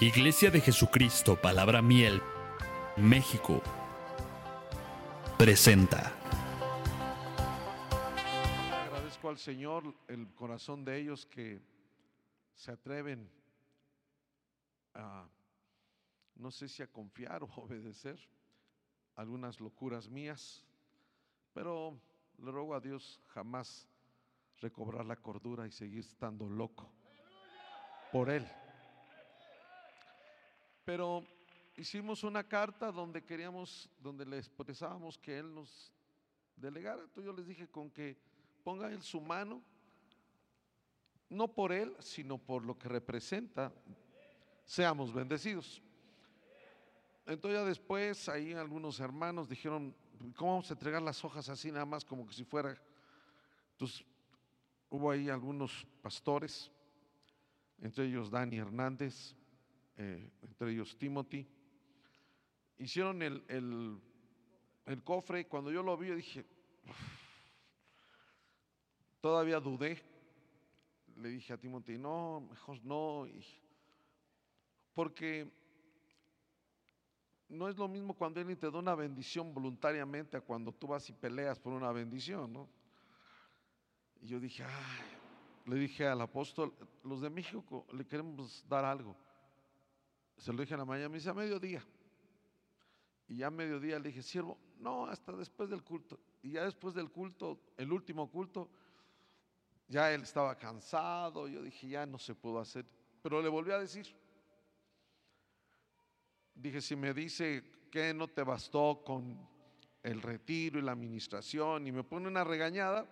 Iglesia de Jesucristo, Palabra Miel, México, presenta. Agradezco al Señor el corazón de ellos que se atreven a, no sé si a confiar o obedecer algunas locuras mías, pero le ruego a Dios jamás recobrar la cordura y seguir estando loco por Él. Pero hicimos una carta donde queríamos, donde le expresábamos que Él nos delegara. Entonces yo les dije con que ponga Él su mano, no por Él, sino por lo que representa, seamos bendecidos. Entonces ya después ahí algunos hermanos dijeron, ¿cómo vamos a entregar las hojas así nada más como que si fuera? Entonces hubo ahí algunos pastores, entre ellos Dani Hernández, eh, entre ellos Timothy, hicieron el, el, cofre y cuando yo lo vi dije, todavía dudé, le dije a Timothy, no, mejor no, porque no es lo mismo cuando Él te da una bendición voluntariamente a cuando tú vas y peleas por una bendición, ¿no? Y yo dije, le dije al apóstol, los de México le queremos dar algo. Se lo dije en la mañana, me dice a mediodía. Y ya a mediodía le dije, siervo, no, hasta después del culto. Y ya después del culto, el último culto, ya él estaba cansado. Yo dije, ya no se pudo hacer. Pero le volví a decir. Dije, si me dice que no te bastó con el retiro y la administración y me pone una regañada,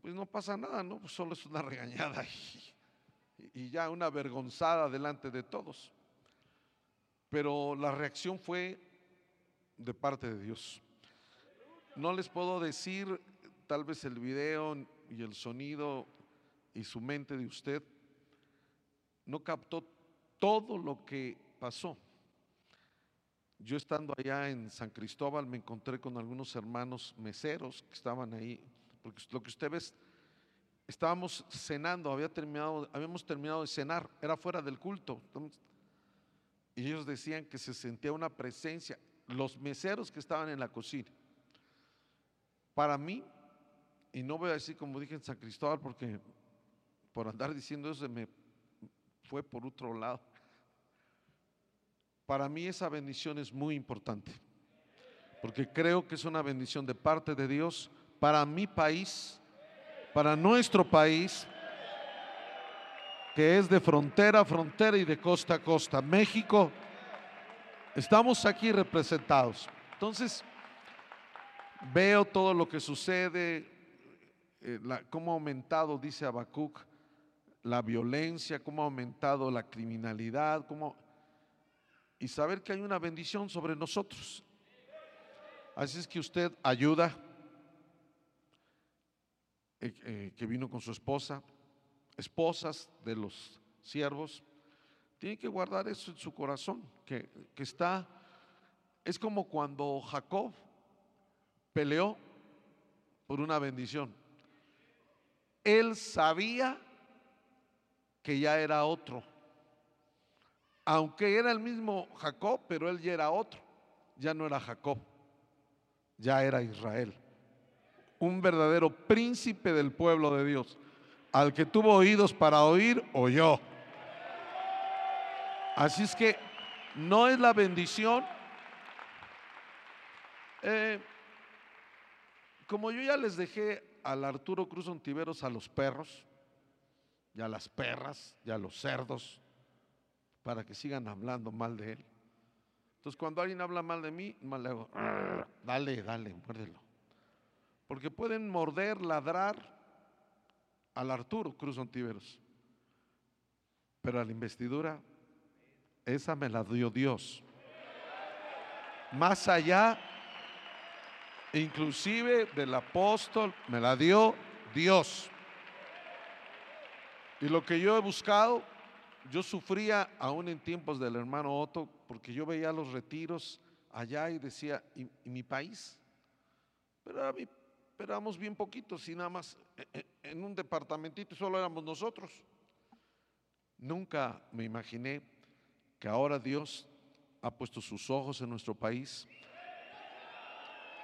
pues no pasa nada, ¿no? Pues solo es una regañada y, y ya una avergonzada delante de todos. Pero la reacción fue de parte de Dios. No les puedo decir, tal vez el video y el sonido y su mente de usted no captó todo lo que pasó. Yo estando allá en San Cristóbal me encontré con algunos hermanos meseros que estaban ahí, porque lo que usted ve, estábamos cenando, había terminado, habíamos terminado de cenar, era fuera del culto. Y ellos decían que se sentía una presencia, los meseros que estaban en la cocina. Para mí, y no voy a decir como dije en San Cristóbal, porque por andar diciendo eso me fue por otro lado. Para mí esa bendición es muy importante, porque creo que es una bendición de parte de Dios para mi país, para nuestro país, que es de frontera a frontera y de costa a costa. México, estamos aquí representados. Entonces, veo todo lo que sucede, eh, cómo ha aumentado, dice Habacuc, la violencia, cómo ha aumentado la criminalidad, cómo y saber que hay una bendición sobre nosotros. Así es que usted ayuda, eh, eh, que vino con su esposa, esposas de los siervos, tiene que guardar eso en su corazón, que, que está, es como cuando Jacob peleó por una bendición. Él sabía que ya era otro aunque era el mismo Jacob, pero él ya era otro, ya no era Jacob, ya era Israel, un verdadero príncipe del pueblo de Dios, al que tuvo oídos para oír, oyó. Así es que no es la bendición. Eh, como yo ya les dejé al Arturo Cruz Ontiveros a los perros, y a las perras, y a los cerdos, para que sigan hablando mal de él. Entonces, cuando alguien habla mal de mí, mal le hago, dale, dale, muérdelo. Porque pueden morder, ladrar al Arturo Cruz Ontiveros. Pero a la investidura, esa me la dio Dios. Más allá, inclusive del apóstol, me la dio Dios. Y lo que yo he buscado yo sufría aún en tiempos del hermano Otto porque yo veía los retiros allá y decía, ¿y, mi país? Pero, era mi, pero, éramos bien poquitos y nada más en un departamentito solo éramos nosotros. Nunca me imaginé que ahora Dios ha puesto sus ojos en nuestro país.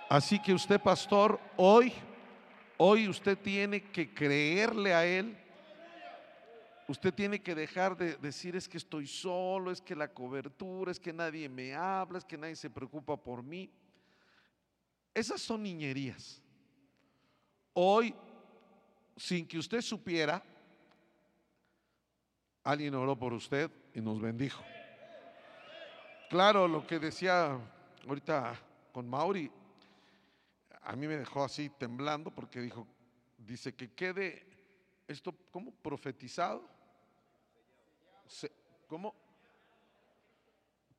Así que usted, pastor, hoy, hoy usted tiene que creerle a Él. Usted tiene que dejar de decir es que estoy solo, es que la cobertura, es que nadie me habla, es que nadie se preocupa por mí. Esas son niñerías. Hoy, sin que usted supiera, alguien oró por usted y nos bendijo. Claro, lo que decía ahorita con Mauri, a mí me dejó así temblando porque dijo, dice que quede esto como profetizado. ¿Cómo?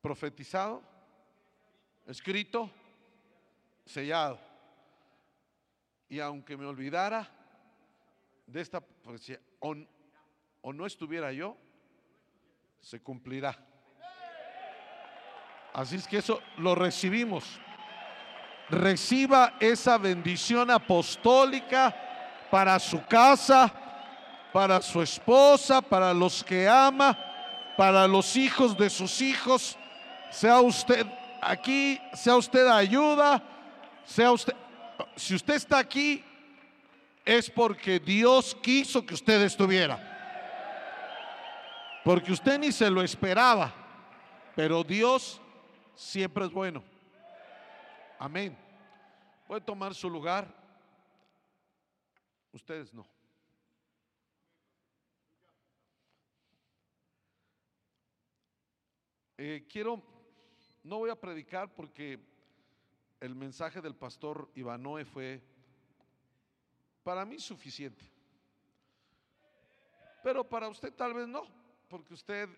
Profetizado, escrito, sellado. Y aunque me olvidara de esta profecía, o, o no estuviera yo, se cumplirá. Así es que eso lo recibimos. Reciba esa bendición apostólica para su casa, para su esposa, para los que ama, para los hijos de sus hijos. Sea usted aquí, sea usted ayuda, sea usted, si usted está aquí, es porque Dios quiso que usted estuviera. Porque usted ni se lo esperaba, pero Dios siempre es bueno. Amén. Puede tomar su lugar. Ustedes no. Eh, quiero, no voy a predicar porque el mensaje del pastor Ivanoe fue para mí suficiente. Pero para usted tal vez no, porque usted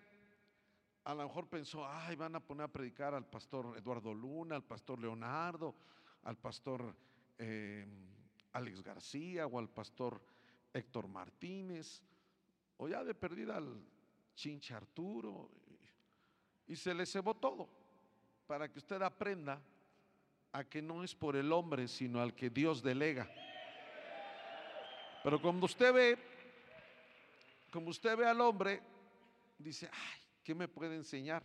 a lo mejor pensó, ay, van a poner a predicar al pastor Eduardo Luna, al pastor Leonardo, al pastor eh, Alex García o al pastor Héctor Martínez, o ya de perdida al Chincha Arturo, y se le cebó todo, para que usted aprenda a que no es por el hombre, sino al que Dios delega. Pero cuando usted ve, como usted ve al hombre, dice, ay, ¿qué me puede enseñar?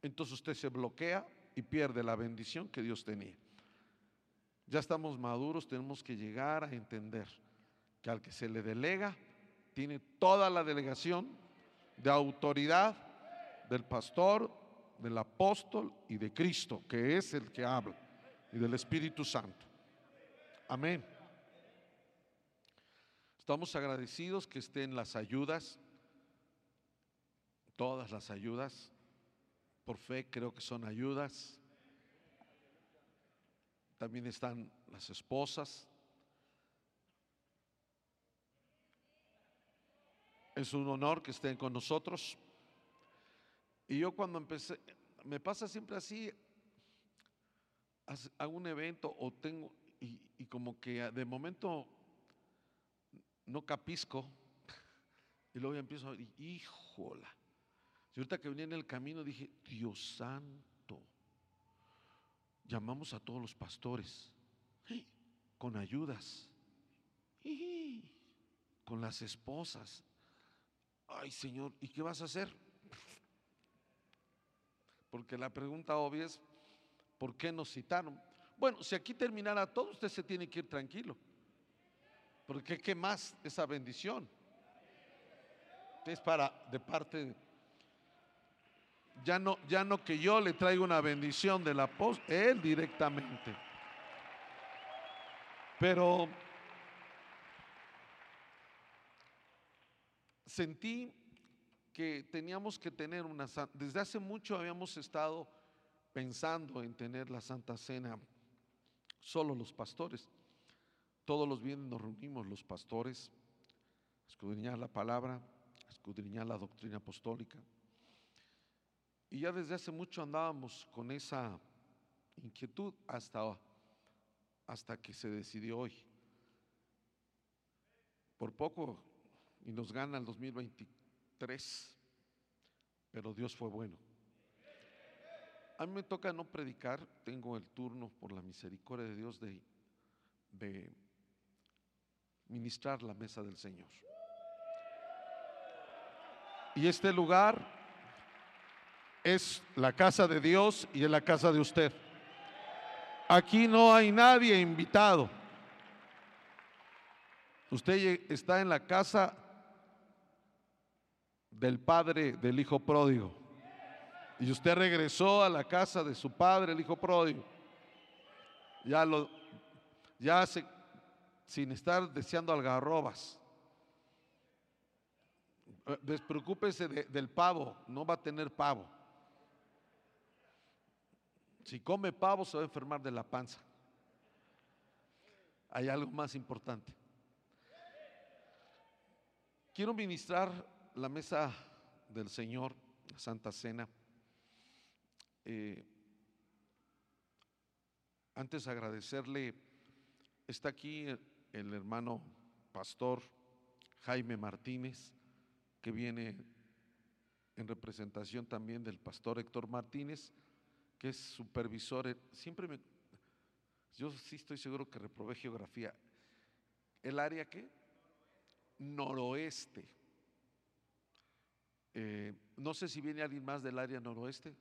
Entonces usted se bloquea y pierde la bendición que Dios tenía. Ya estamos maduros, tenemos que llegar a entender que al que se le delega, tiene toda la delegación de autoridad del pastor, del apóstol y de Cristo, que es el que habla, y del Espíritu Santo. Amén. Estamos agradecidos que estén las ayudas todas las ayudas. Por fe creo que son ayudas. También están las esposas. Es un honor que estén con nosotros. Y yo cuando empecé, me pasa siempre así, hago un evento o tengo, y, como que de momento no capisco, y luego ya empiezo a decir, híjola. Y ahorita que venía en el camino dije, Dios santo, llamamos a todos los pastores con ayudas, con las esposas. Ay Señor, ¿y qué vas a hacer? Porque la pregunta obvia es, ¿por qué nos citaron? Bueno, si aquí terminara todo, usted se tiene que ir tranquilo. Porque ¿qué más esa bendición? Es para, de parte de ya no, ya no que yo le traiga una bendición del apóstol, él directamente. Pero sentí que teníamos que tener una desde hace mucho habíamos estado pensando en tener la Santa Cena solo los pastores. Todos los viernes nos reunimos los pastores, escudriñar la palabra, escudriñar la doctrina apostólica. Y ya desde hace mucho andábamos con esa inquietud hasta, hasta que se decidió hoy. Por poco y nos gana el 2023, pero Dios fue bueno. A mí me toca no predicar, tengo el turno por la misericordia de Dios de, de ministrar la mesa del Señor. Y este lugar es la casa de Dios y es la casa de usted. Aquí no hay nadie invitado. Usted está en la casa del padre del hijo pródigo. Y usted regresó a la casa de su padre, el hijo pródigo. Ya lo, ya sin estar deseando algarrobas. Eh, despreocúpese del pavo, no va a tener pavo. Si come pavo se va a enfermar de la panza. Hay algo más importante. Quiero ministrar la mesa del Señor, la Santa Cena. Eh, antes agradecerle, está aquí el hermano pastor Jaime Martínez que viene en representación también del pastor Héctor Martínez, que es supervisor. Siempre me, yo sí estoy seguro que reprobé geografía. ¿El área qué? Noroeste. Eh, no sé si viene alguien más del área noroeste.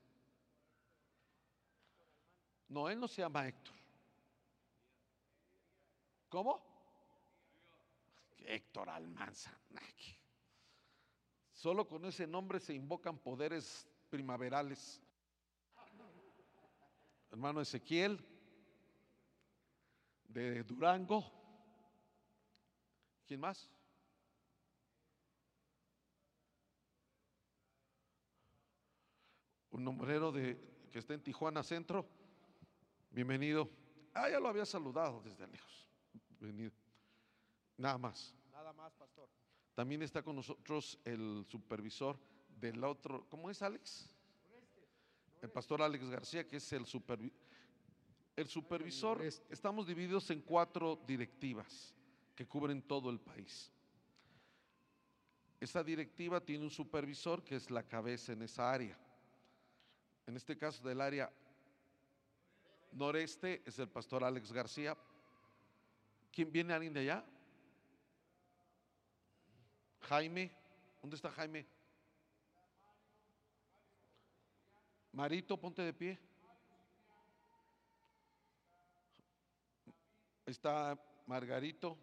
No, él no se llama Héctor. ¿Cómo? Héctor Almanza. Solo con ese nombre se invocan poderes primaverales. Hermano Ezequiel, de Durango. ¿Quién más? Un nombrero de, que está en Tijuana Centro. Bienvenido. Ah, ya lo había saludado desde lejos. Bienvenido. Nada más. Nada más, pastor. También está con nosotros el supervisor del otro, ¿cómo es Alex? El pastor Alex García, que es el, supervisor. el supervisor. Estamos divididos en cuatro directivas que cubren todo el país. Esa directiva tiene un supervisor que es la cabeza en esa área. En este caso del área noreste es el pastor Alex García. ¿Quién viene alguien de allá? Jaime, ¿dónde está Jaime? Marito, ponte de pie. Está Margarito.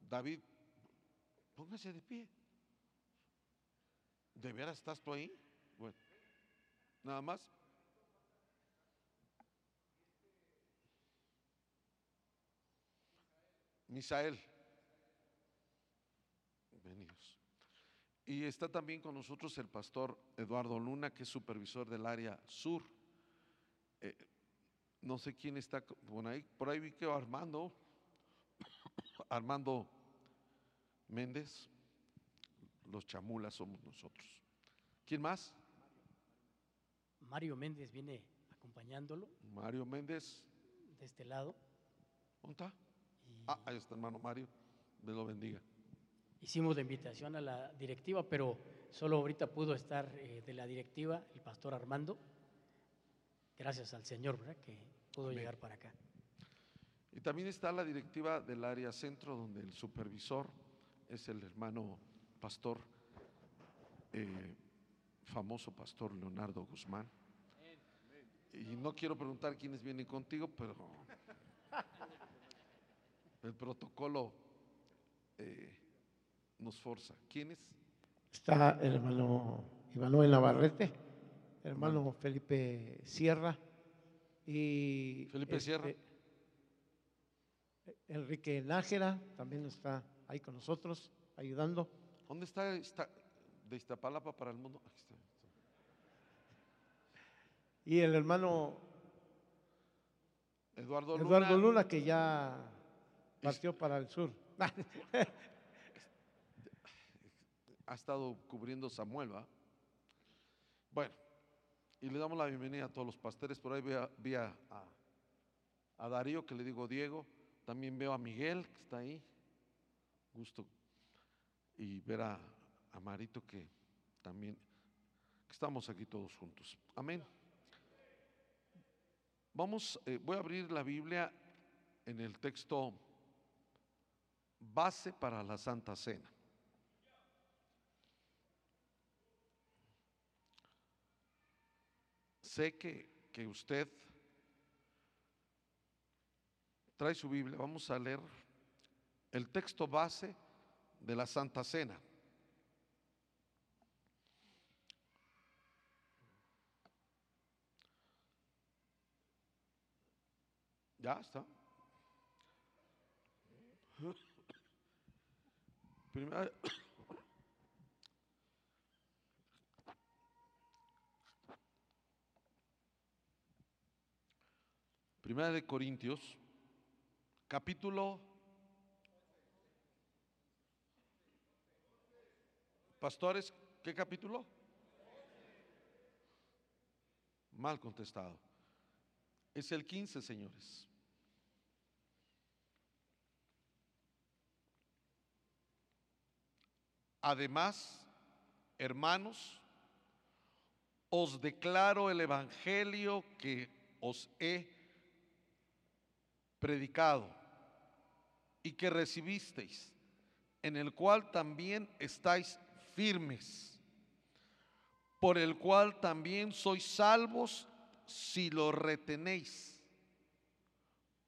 David, póngase de pie. ¿De veras estás tú ahí? Bueno, nada más. Misael. Venidos. Y está también con nosotros el pastor Eduardo Luna, que es supervisor del área sur. Eh, no sé quién está por ahí. Por ahí vi que Armando, Armando Méndez, los chamulas somos nosotros. ¿Quién más? Mario Méndez viene acompañándolo. Mario Méndez. De este lado. ¿Dónde está? Ah, ahí está hermano Mario, Dios lo bendiga. Hicimos la invitación a la directiva, pero solo ahorita pudo estar eh, de la directiva el pastor Armando. Gracias al Señor, ¿verdad? Que pudo llegar para acá. Y también está la directiva del área centro, donde el supervisor es el hermano pastor, eh, famoso pastor Leonardo Guzmán. Y no quiero preguntar quiénes vienen contigo, pero el protocolo eh, nos forza. ¿Quiénes? Está el hermano Iván Navarrete, el hermano Felipe Sierra y Felipe Sierra. Este, Enrique Nájera también está ahí con nosotros, ayudando. ¿Dónde está, esta, de Iztapalapa para el mundo? Aquí está. Y el hermano Eduardo Eduardo Luna que ya Partió para el sur. ha estado cubriendo Samuel, ¿va? Bueno, y le damos la bienvenida a todos los pastores. Por ahí vi a, a, Darío, que le digo Diego. También veo a Miguel, que está ahí. Gusto. Y ver a, Marito, que también que estamos aquí todos juntos. Amén. Vamos, eh, voy a abrir la Biblia en el texto base para la Santa Cena. Sé que, que usted trae su Biblia. Vamos a leer el texto base de la Santa Cena. Ya está. Primera, Primera de Corintios, capítulo Pastores, ¿qué capítulo? Mal contestado. Es el 15, señores. Además, hermanos, os declaro el Evangelio que os he predicado y que recibisteis, en el cual también estáis firmes, por el cual también sois salvos si lo retenéis,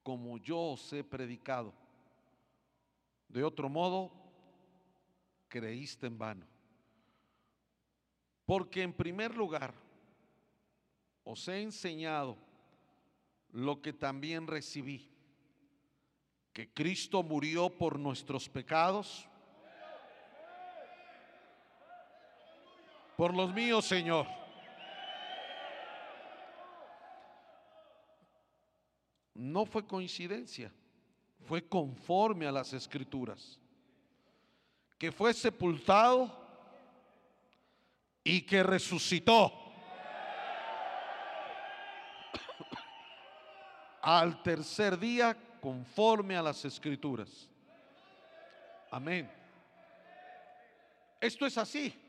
como yo os he predicado. De otro modo, creíste en vano. Porque en primer lugar, os he enseñado lo que también recibí, que Cristo murió por nuestros pecados, por los míos, Señor. No fue coincidencia, fue conforme a las escrituras, que fue sepultado y que resucitó. Al tercer día, conforme a las escrituras. Amén. Esto es así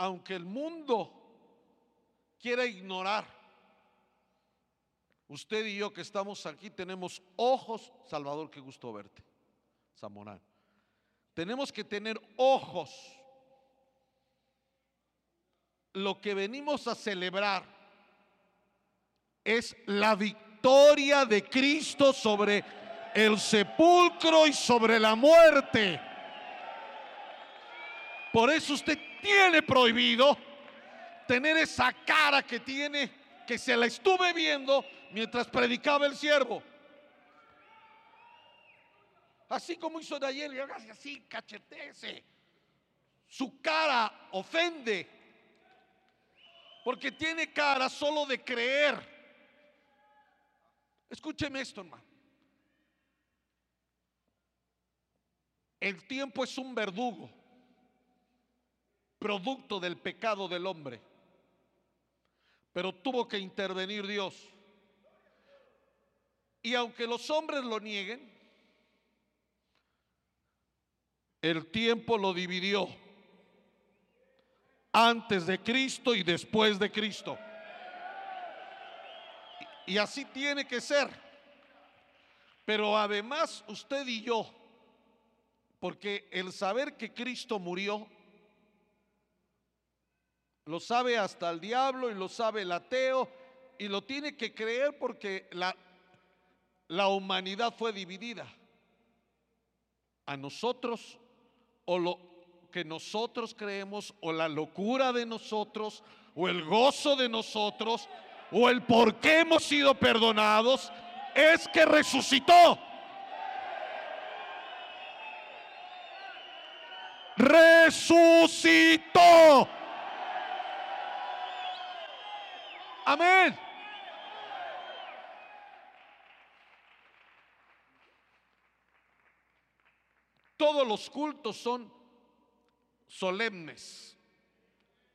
aunque el mundo quiera ignorar, usted y yo que estamos aquí tenemos ojos, Salvador, qué gusto verte, Zamorán. Tenemos que tener ojos. Lo que venimos a celebrar es la victoria de Cristo sobre el sepulcro y sobre la muerte. Por eso usted tiene prohibido tener esa cara que tiene, que se la estuve viendo mientras predicaba el siervo. Así como hizo ayer, y así, cachetece. Su cara ofende. Porque tiene cara solo de creer. Escúcheme esto, hermano. El tiempo es un verdugo producto del pecado del hombre. Pero tuvo que intervenir Dios. Y aunque los hombres lo nieguen, el tiempo lo dividió antes de Cristo y después de Cristo. Y así tiene que ser. Pero además usted y yo, porque el saber que Cristo murió lo sabe hasta el diablo y lo sabe el ateo y lo tiene que creer porque la, la humanidad fue dividida. A nosotros o lo que nosotros creemos o la locura de nosotros o el gozo de nosotros o el por qué hemos sido perdonados es que resucitó. Resucitó. Amén. Todos los cultos son solemnes,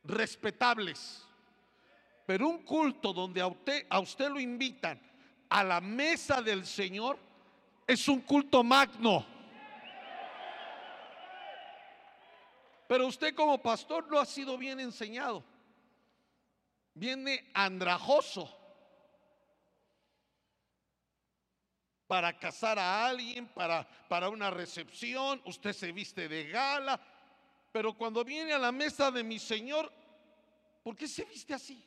respetables. Pero un culto donde a usted, a usted lo invitan a la mesa del Señor es un culto magno. Pero usted como pastor no ha sido bien enseñado viene andrajoso para casar a alguien, para, para una recepción, usted se viste de gala, pero cuando viene a la mesa de mi Señor, ¿Por qué se viste así?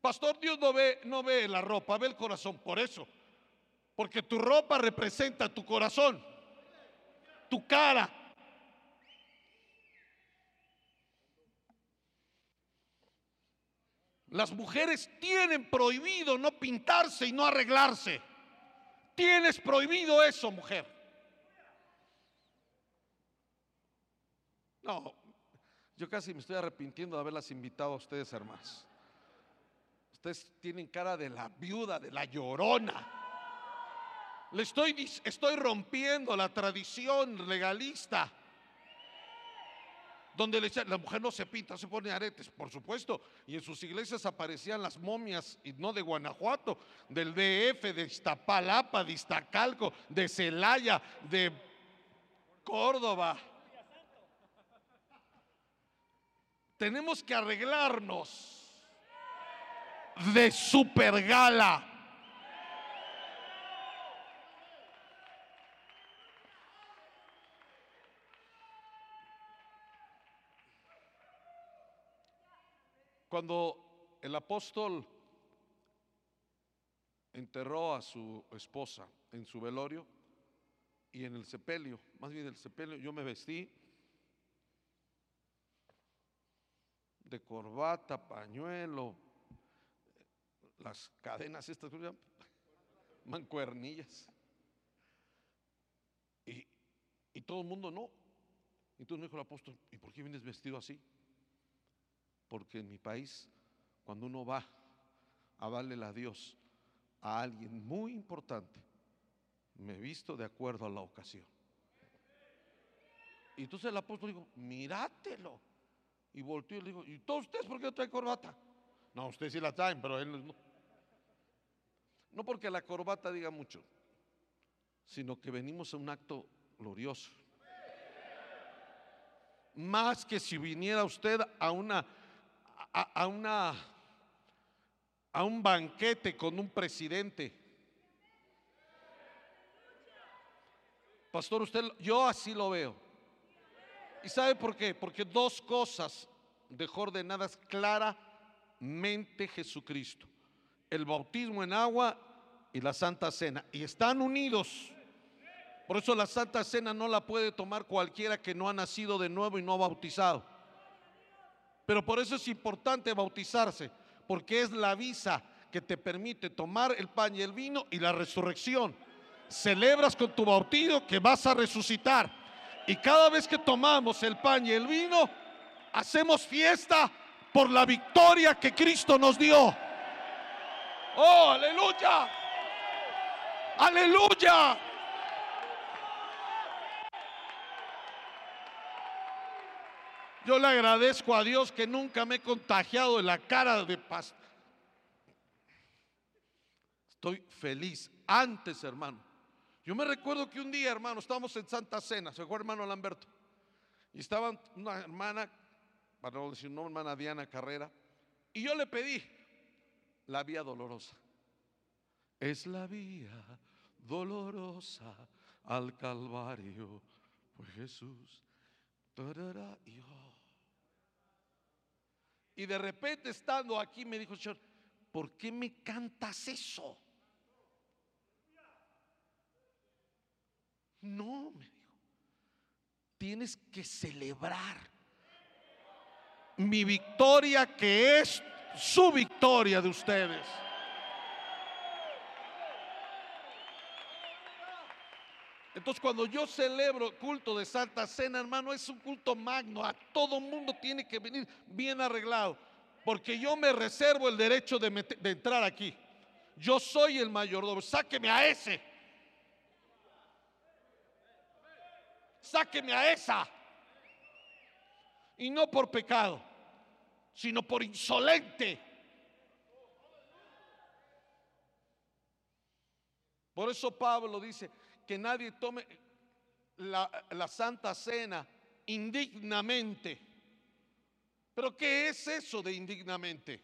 Pastor, Dios no ve, no ve la ropa, ve el corazón. Por eso. Porque tu ropa representa tu corazón, tu cara. Las mujeres tienen prohibido no pintarse y no arreglarse. Tienes prohibido eso, mujer. No, yo casi me estoy arrepintiendo de haberlas invitado a ustedes, hermanos. Ustedes tienen cara de la viuda, de la llorona. Le estoy, estoy rompiendo la tradición legalista. Donde la mujer no se pinta, se pone aretes, por supuesto. Y en sus iglesias aparecían las momias, y no de Guanajuato, del DF, de Iztapalapa, de Iztacalco, de Celaya, de Córdoba. Tenemos que arreglarnos de super gala. Cuando el apóstol enterró a su esposa en su velorio y en el sepelio, más bien el sepelio, yo me vestí de corbata, pañuelo, las cadenas estas, mancuernillas. Y, y todo el mundo no. Entonces me dijo el apóstol, ¿y por qué vienes vestido así? Porque en mi país, cuando uno va a darle a Dios a alguien muy importante, me he visto de acuerdo a la ocasión. Y entonces el apóstol dijo, mírátelo. Y volteó y le dijo, ¿y todos ustedes por qué no traen corbata? No, ustedes sí la traen, pero él no. No porque la corbata diga mucho, sino que venimos a un acto glorioso. Más que si viniera usted a una a, una, a un banquete con un presidente. Pastor, usted, yo así lo veo. ¿Y sabe por qué? Porque dos cosas dejó ordenadas claramente Jesucristo. El bautismo en agua y la Santa Cena. Y están unidos. Por eso la Santa Cena no la puede tomar cualquiera que no ha nacido de nuevo y no ha bautizado. Pero por eso es importante bautizarse, porque es la visa que te permite tomar el pan y el vino y la resurrección. Celebras con tu bautizo que vas a resucitar. Y cada vez que tomamos el pan y el vino, hacemos fiesta por la victoria que Cristo nos dio. Oh, aleluya. Aleluya. Yo le agradezco a Dios que nunca me he contagiado de la cara de paz. Estoy feliz. Antes, hermano. Yo me recuerdo que un día, hermano, estábamos en Santa Cena, se fue hermano Lamberto. Y estaba una hermana, para no decir no, hermana Diana Carrera. Y yo le pedí la vía dolorosa. Es la vía dolorosa al Calvario. Fue Jesús. Y y de repente estando aquí me dijo, Señor, ¿por qué me cantas eso? No, me dijo, tienes que celebrar mi victoria que es su victoria de ustedes. Entonces cuando yo celebro culto de Santa Cena, hermano, es un culto magno. A todo mundo tiene que venir bien arreglado. Porque yo me reservo el derecho de, de entrar aquí. Yo soy el mayordomo. Sáqueme a ese. Sáqueme a esa. Y no por pecado, sino por insolente. Por eso Pablo dice, que nadie tome la, Santa Cena indignamente. Pero ¿qué es eso de indignamente?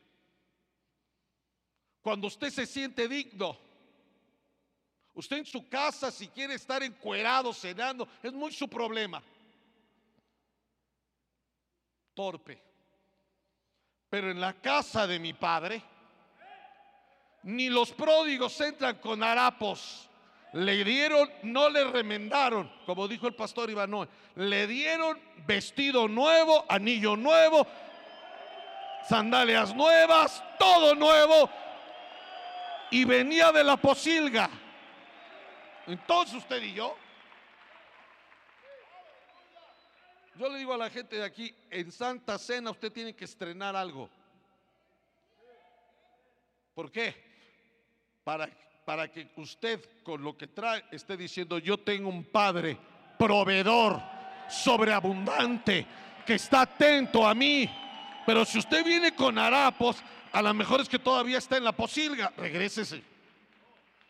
Cuando usted se siente digno, usted en su casa si quiere estar encuerado, cenando, es muy su problema. Torpe. Pero en la casa de mi padre, ni los pródigos entran con harapos. Le dieron, no le remendaron, como dijo el pastor Ivanoe. Le dieron vestido nuevo, anillo nuevo, sandalias nuevas, todo nuevo. Y venía de la posilga. Entonces usted y yo. Yo le digo a la gente de aquí, en Santa Cena usted tiene que estrenar algo. ¿Por qué? Para, para que usted con lo que trae esté diciendo, yo tengo un Padre proveedor, sobreabundante, que está atento a mí. Pero si usted viene con harapos, a lo mejor es que todavía está en la posilga. Regrésese.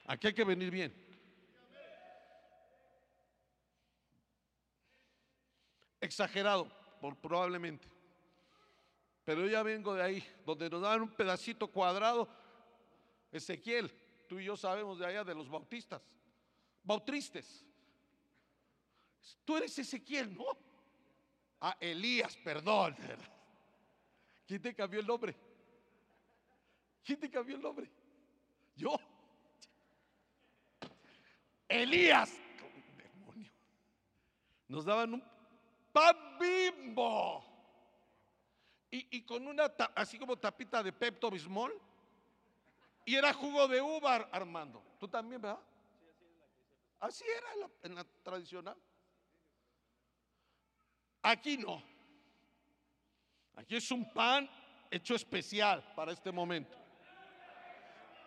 Aquí hay que venir bien. Exagerado, probablemente. Pero yo ya vengo de ahí, donde nos dan un pedacito cuadrado. Ezequiel, tú y yo sabemos de allá de los bautistas, bautristes. Tú eres Ezequiel, ¿no? Ah, Elías, perdón. ¿Quién te cambió el nombre? ¿Quién te cambió el nombre? Yo. Elías. Demonio. Nos daban un pan bimbo. Y, y con una, así como tapita de Pepto Bismol. Y era jugo de uva, Armando. ¿Tú también, verdad? Así era en la, en la tradicional. Aquí no. Aquí es un pan hecho especial para este momento.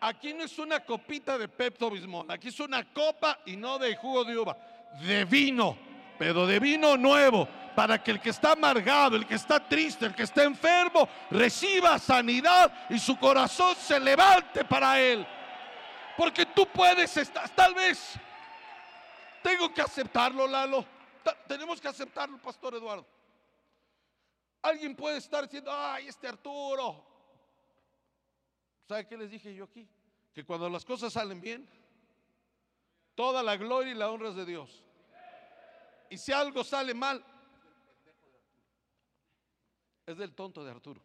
Aquí no es una copita de Pepto Bismol, aquí es una copa y no de jugo de uva, de vino, pero de vino nuevo, para que el que está amargado, el que está triste, el que está enfermo, reciba sanidad y su corazón se levante para él. Porque tú puedes estar, tal vez, tengo que aceptarlo, Lalo, tenemos que aceptarlo, Pastor Eduardo. Alguien puede estar diciendo, ay, este Arturo. ¿Sabe qué les dije yo aquí? Que cuando las cosas salen bien, toda la gloria y la honra es de Dios. Y si algo sale mal, es del tonto de Arturo.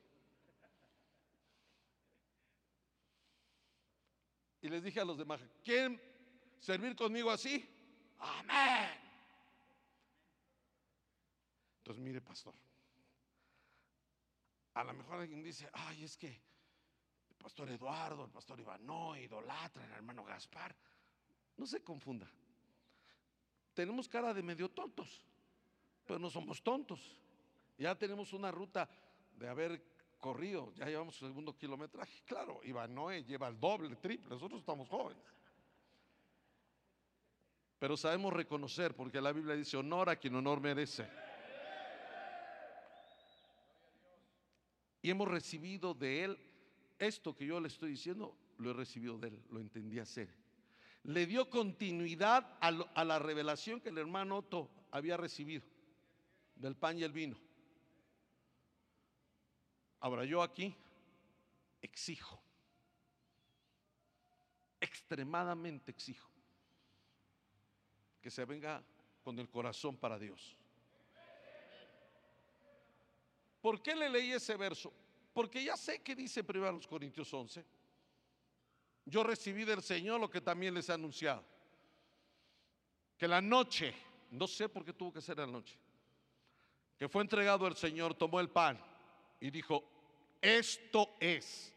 Y les dije a los demás, ¿quieren servir conmigo así? Amén. Entonces, mire, pastor. A lo mejor alguien dice, ay, es que el pastor Eduardo, el pastor Ivano, idolatran al hermano Gaspar. No se confunda. Tenemos cara de medio tontos, pero no somos tontos. Ya tenemos una ruta de haber corrido, ya llevamos el segundo kilometraje. Claro, Ivanoe lleva el doble, el triple, nosotros estamos jóvenes. Pero sabemos reconocer, porque la Biblia dice, honor a quien honor merece. Y hemos recibido de Él esto que yo le estoy diciendo, lo he recibido de Él, lo entendí hacer. Le dio continuidad a, la revelación que el hermano Otto había recibido del pan y el vino. Ahora yo aquí exijo, extremadamente exijo, que se venga con el corazón para Dios. ¿Por qué le leí ese verso? Porque ya sé que dice 1 Corintios 11. Yo recibí del Señor lo que también les he anunciado. Que la noche, no sé por qué tuvo que ser la noche, que fue entregado el Señor, tomó el pan y dijo, esto es.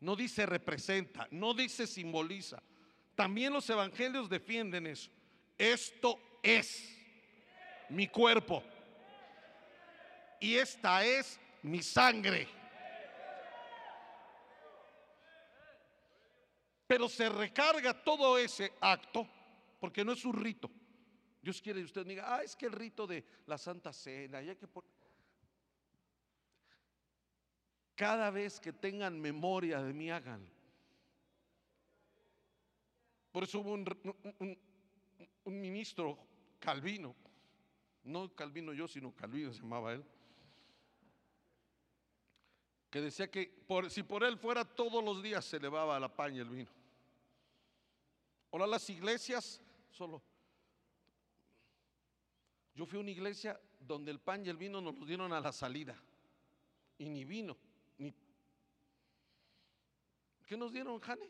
No dice representa, no dice simboliza. También los evangelios defienden eso. Esto es mi cuerpo y esta es mi sangre. Pero se recarga todo ese acto porque no es un rito. Dios quiere que usted diga, ah, es que el rito de la Santa Cena, y hay que pon-". Cada vez que tengan memoria de mí, háganlo. Por eso hubo un, ministro, Calvino, no Calvino yo, sino Calvino se llamaba él, que decía que por- si por él fuera todos los días se elevaba la paña y el vino. Ahora las iglesias solo. Yo fui a una iglesia donde el pan y el vino nos los dieron a la salida. Y ni vino, ¿Qué nos dieron, Jane?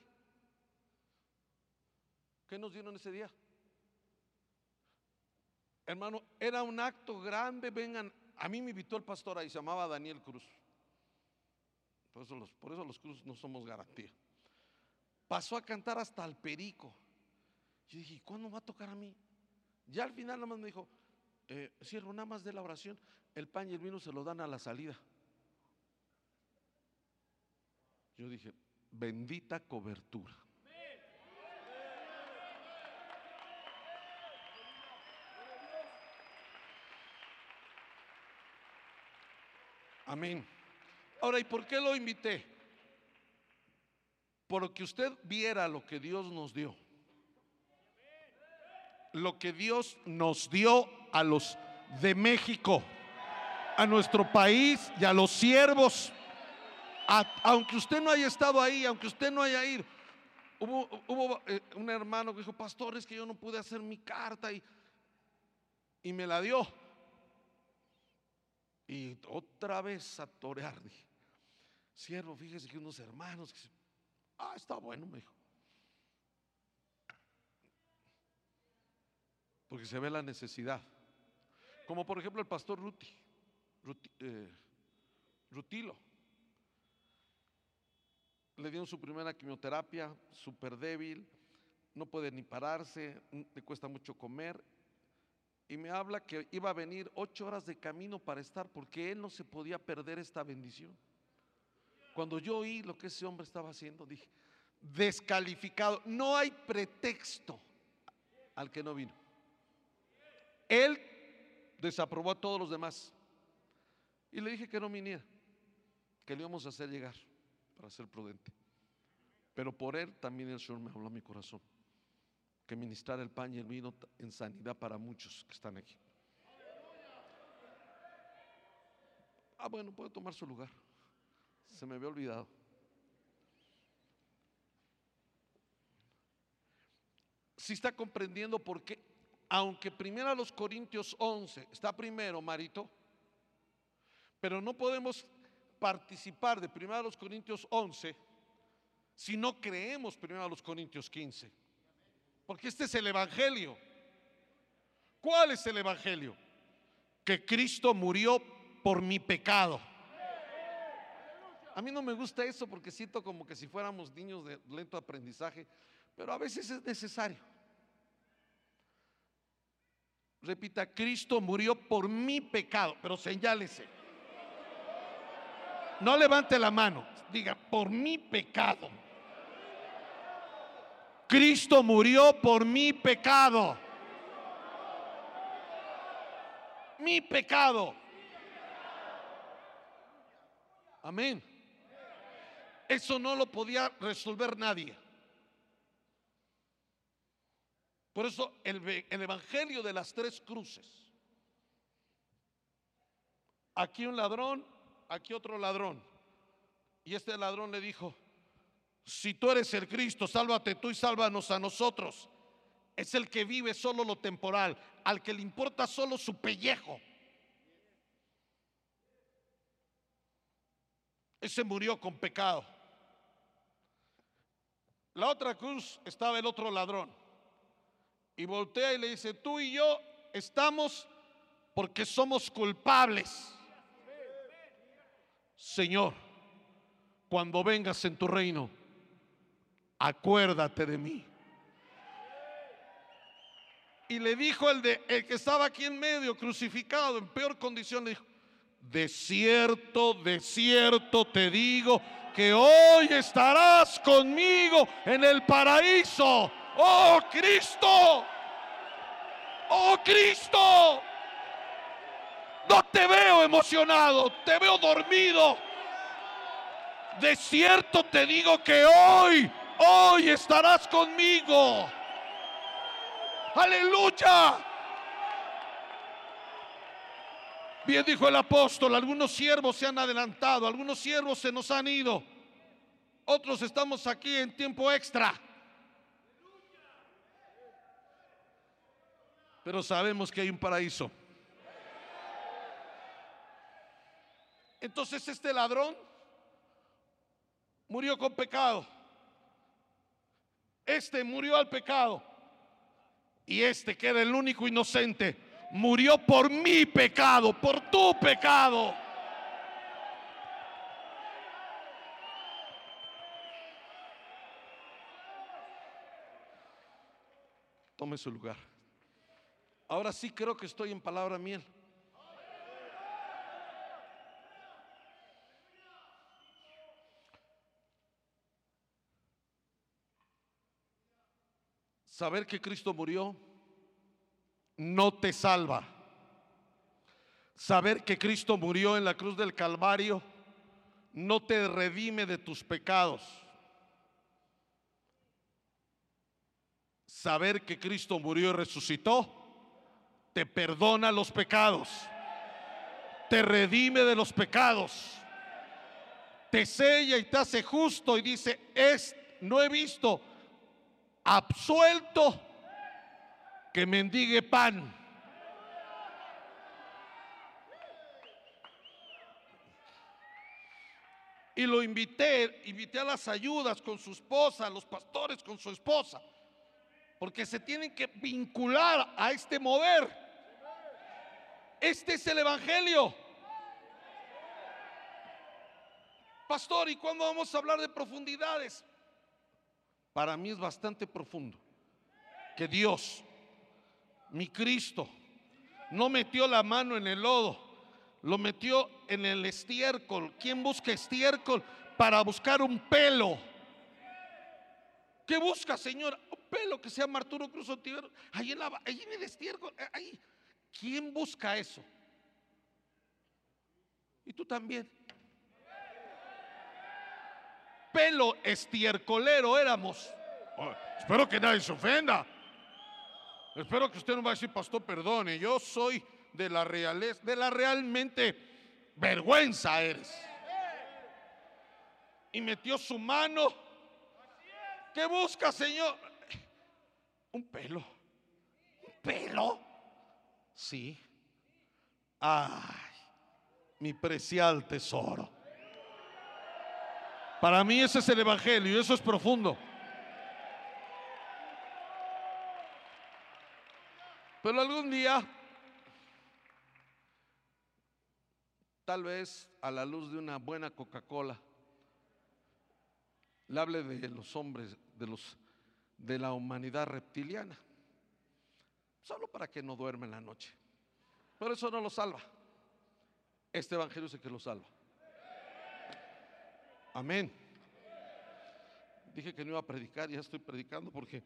¿Qué nos dieron ese día? Hermano, era un acto grande, vengan. A mí me invitó el pastor ahí, se llamaba Daniel Cruz. Por eso los, por eso los Cruz no somos garantía. Pasó a cantar hasta el perico. Yo dije, ¿y cuándo va a tocar a mí? Ya al final nada más me dijo, eh, nada más de la oración, el pan y el vino se lo dan a la salida. Yo dije, bendita cobertura. Amén. Ahora, ¿y por qué lo invité? Porque usted viera lo que Dios nos dio. Lo que Dios nos dio a los de México, a nuestro país y a los siervos. Aunque usted no haya estado ahí, aunque usted no haya ido. Hubo, eh, un hermano que dijo, pastor, es que yo no pude hacer mi carta y, y me la dio. Y otra vez a torear, siervo, fíjese que unos hermanos, que ah, está bueno, me dijo. Porque se ve la necesidad. Como por ejemplo el pastor Ruti, Ruti- eh, Rutilo. Le dieron su primera quimioterapia, súper débil, no puede ni pararse, le cuesta mucho comer. Y me habla que iba a venir ocho horas de camino para estar porque él no se podía perder esta bendición. Cuando yo oí lo que ese hombre estaba haciendo, dije, descalificado, no hay pretexto al que no vino. Él desaprobó a todos los demás. Y le dije que no viniera, que le íbamos a hacer llegar para ser prudente. Pero por él también el Señor me habló a mi corazón, que ministrar el pan y el vino en sanidad para muchos que están aquí. Ah, bueno, puede tomar su lugar. Se me había olvidado. Si está comprendiendo por qué, aunque primero a los Corintios 11 está primero, Marito, pero no podemos participar de primero a los Corintios 11 si no creemos primero a los Corintios 15. Porque este es el Evangelio. ¿Cuál es el Evangelio? Que Cristo murió por mi pecado. A mí no me gusta eso porque siento como que si fuéramos niños de lento aprendizaje, pero a veces es necesario. Repita, Cristo murió por mi pecado, pero señálese. No levante la mano, diga, por mi pecado. Cristo murió por mi pecado. Mi pecado. Amén. Eso no lo podía resolver nadie. Por eso el, el Evangelio de las tres cruces. Aquí un ladrón, aquí otro ladrón. Y este ladrón le dijo, si tú eres el Cristo, sálvate tú y sálvanos a nosotros. Es el que vive solo lo temporal, al que le importa solo su pellejo. Ese murió con pecado. La otra cruz estaba el otro ladrón. Y voltea y le dice, tú y yo estamos porque somos culpables. Señor, cuando vengas en tu reino, acuérdate de mí. Y le dijo el, de, el que estaba aquí en medio, crucificado, en peor condición, le dijo, de cierto, de cierto te digo que hoy estarás conmigo en el paraíso. Oh Cristo, oh Cristo. No te veo emocionado, te veo dormido. De cierto te digo que hoy, hoy estarás conmigo. Aleluya. Bien dijo el apóstol, algunos siervos se han adelantado, algunos siervos se nos han ido, otros estamos aquí en tiempo extra. Pero sabemos que hay un paraíso. Entonces este ladrón murió con pecado. Este murió al pecado. Y este que era el único inocente, murió por mi pecado, por tu pecado. Tome su lugar. Ahora sí creo que estoy en palabra miel. Saber que Cristo murió no te salva. Saber que Cristo murió en la cruz del Calvario no te redime de tus pecados. Saber que Cristo murió y resucitó te perdona los pecados, te redime de los pecados, te sella y te hace justo y dice, es, no he visto absuelto que mendigue pan. Y lo invité, invité a las ayudas con su esposa, a los pastores con su esposa, porque se tienen que vincular a este mover. Este es el Evangelio. Pastor, ¿y cuándo vamos a hablar de profundidades? Para mí es bastante profundo que Dios, mi Cristo, no metió la mano en el lodo, lo metió en el estiércol. ¿Quién busca estiércol para buscar un pelo? ¿Qué busca, Señor? Un pelo que sea Arturo Cruz Ontiveros. Ahí en, la, ahí en el estiércol, eh. ¿Quién busca eso? Y tú también. Pelo estiercolero éramos. Oh, espero que nadie se ofenda. Espero que usted no va a decir, pastor, perdone. Yo soy de la realeza, de la realmente vergüenza eres. Y metió su mano. ¿Qué busca, Señor? Un pelo. ¿Un pelo? Sí. Ay, mi preciado tesoro. Para mí ese es el Evangelio y eso es profundo. Pero algún día, tal vez a la luz de una buena Coca-Cola, le hable de los hombres, de los de la humanidad reptiliana. Solo para que no duerma en la noche. Pero eso no lo salva. Este evangelio es el que lo salva. Amén. Dije que no iba a predicar, ya estoy predicando porque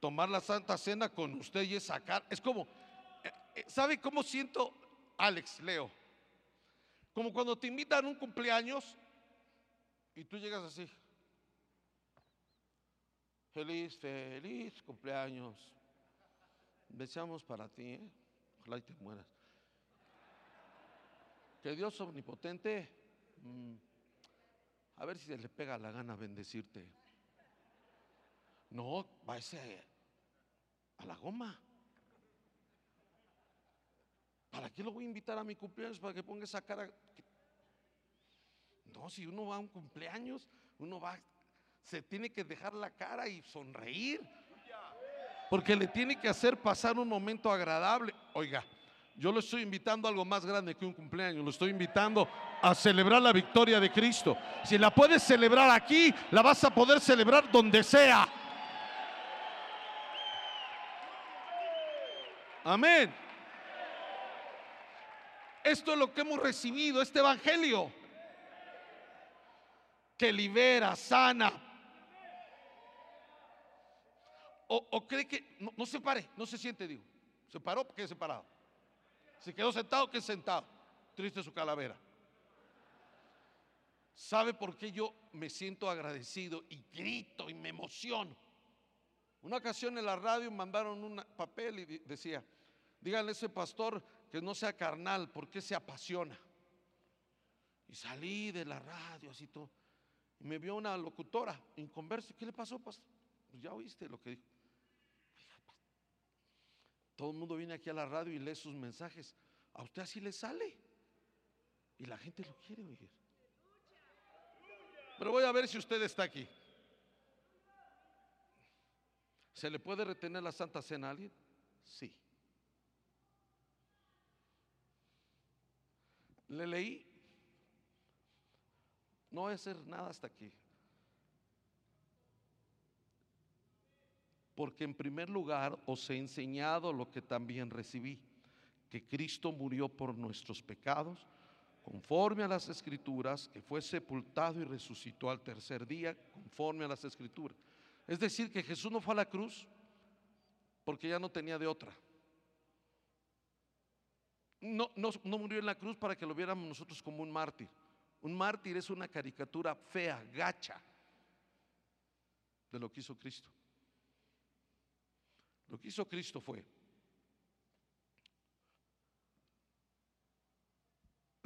tomar la Santa Cena con usted y es sacar, es como, eh, eh, ¿sabe cómo siento, Alex, Leo? Como cuando te invitan a un cumpleaños y tú llegas así. Feliz, feliz cumpleaños. Deseamos para ti, ¿eh? ojalá y te mueras. Que Dios omnipotente, mm, a ver si se le pega la gana bendecirte. No, váyase a la goma. ¿Para qué lo voy a invitar a mi cumpleaños? Para que ponga esa cara. No, si uno va a un cumpleaños, uno va, se tiene que dejar la cara y sonreír. Porque le tiene que hacer pasar un momento agradable. Oiga, yo lo estoy invitando a algo más grande que un cumpleaños. Lo estoy invitando a celebrar la victoria de Cristo. Si la puedes celebrar aquí, la vas a poder celebrar donde sea. Amén. Esto es lo que hemos recibido, este evangelio. Que libera, sana. O, cree que no, se pare, no se siente, digo. Se paró, porque separado. Se quedó sentado, que sentado. Triste su calavera. ¿Sabe por qué yo me siento agradecido y grito y me emociono? Una ocasión en la radio mandaron un papel y decía, díganle a ese pastor que no sea carnal, porque se apasiona. Y salí de la radio así todo. Y me vio una locutora inconversa. ¿Qué le pasó, pastor? Pues ya oíste lo que dijo. Todo el mundo viene aquí a la radio y lee sus mensajes. A usted así le sale. Y la gente lo quiere oír. Pero voy a ver si usted está aquí. ¿Se le puede retener la Santa Cena a alguien? Sí. Le leí. No voy a hacer nada hasta aquí. Porque en primer lugar os he enseñado lo que también recibí, que Cristo murió por nuestros pecados, conforme a las escrituras, que fue sepultado y resucitó al tercer día, conforme a las escrituras. Es decir, que Jesús no fue a la cruz porque ya no tenía de otra. No, no, no murió en la cruz para que lo viéramos nosotros como un mártir. Un mártir es una caricatura fea, gacha de lo que hizo Cristo. Lo que hizo Cristo fue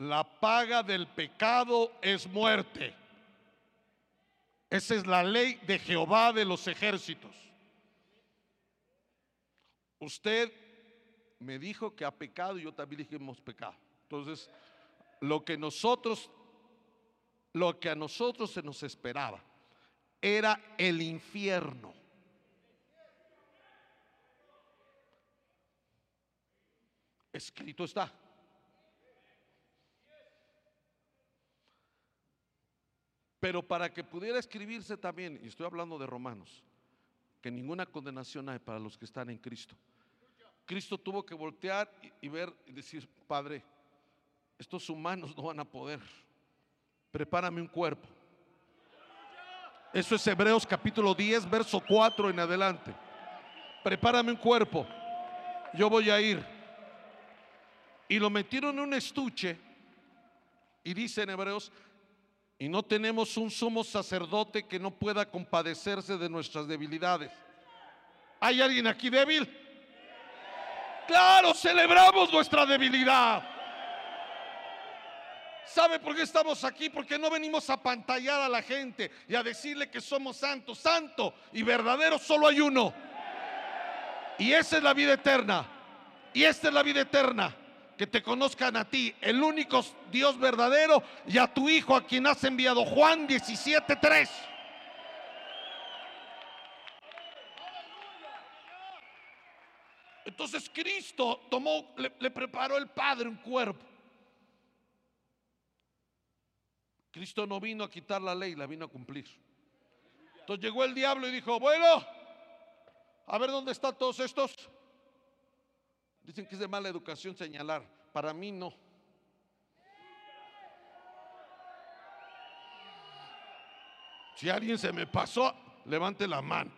la paga del pecado es muerte. Esa es la ley de Jehová de los ejércitos. Usted me dijo que ha pecado y yo también dije hemos pecado. Entonces, lo que nosotros, lo que a nosotros se nos esperaba era el infierno. Escrito está. Pero para que pudiera escribirse también, y estoy hablando de Romanos, que ninguna condenación hay para los que están en Cristo. Cristo tuvo que voltear y, ver y decir, Padre, estos humanos no van a poder. Prepárame un cuerpo. Eso es Hebreos capítulo 10, verso 4 en adelante. Prepárame un cuerpo. Yo voy a ir. Y lo metieron en un estuche. Y dice en Hebreos, y no tenemos un sumo sacerdote que no pueda compadecerse de nuestras debilidades. ¿Hay alguien aquí débil? Claro, celebramos nuestra debilidad. ¿Sabe por qué estamos aquí? Porque no venimos a pantallar a la gente y a decirle que somos santos. Santo y verdadero solo hay uno. Y esa es la vida eterna. Y esta es la vida eterna que te conozcan a ti, el único Dios verdadero, y a tu Hijo a quien has enviado. Juan 17:3. Entonces Cristo tomó, le, le, preparó el Padre un cuerpo. Cristo no vino a quitar la ley, la vino a cumplir. Entonces llegó el diablo y dijo, bueno, a ver dónde están todos estos. Dicen que es de mala educación señalar. Para mí no. Si alguien se me pasó, levante la mano.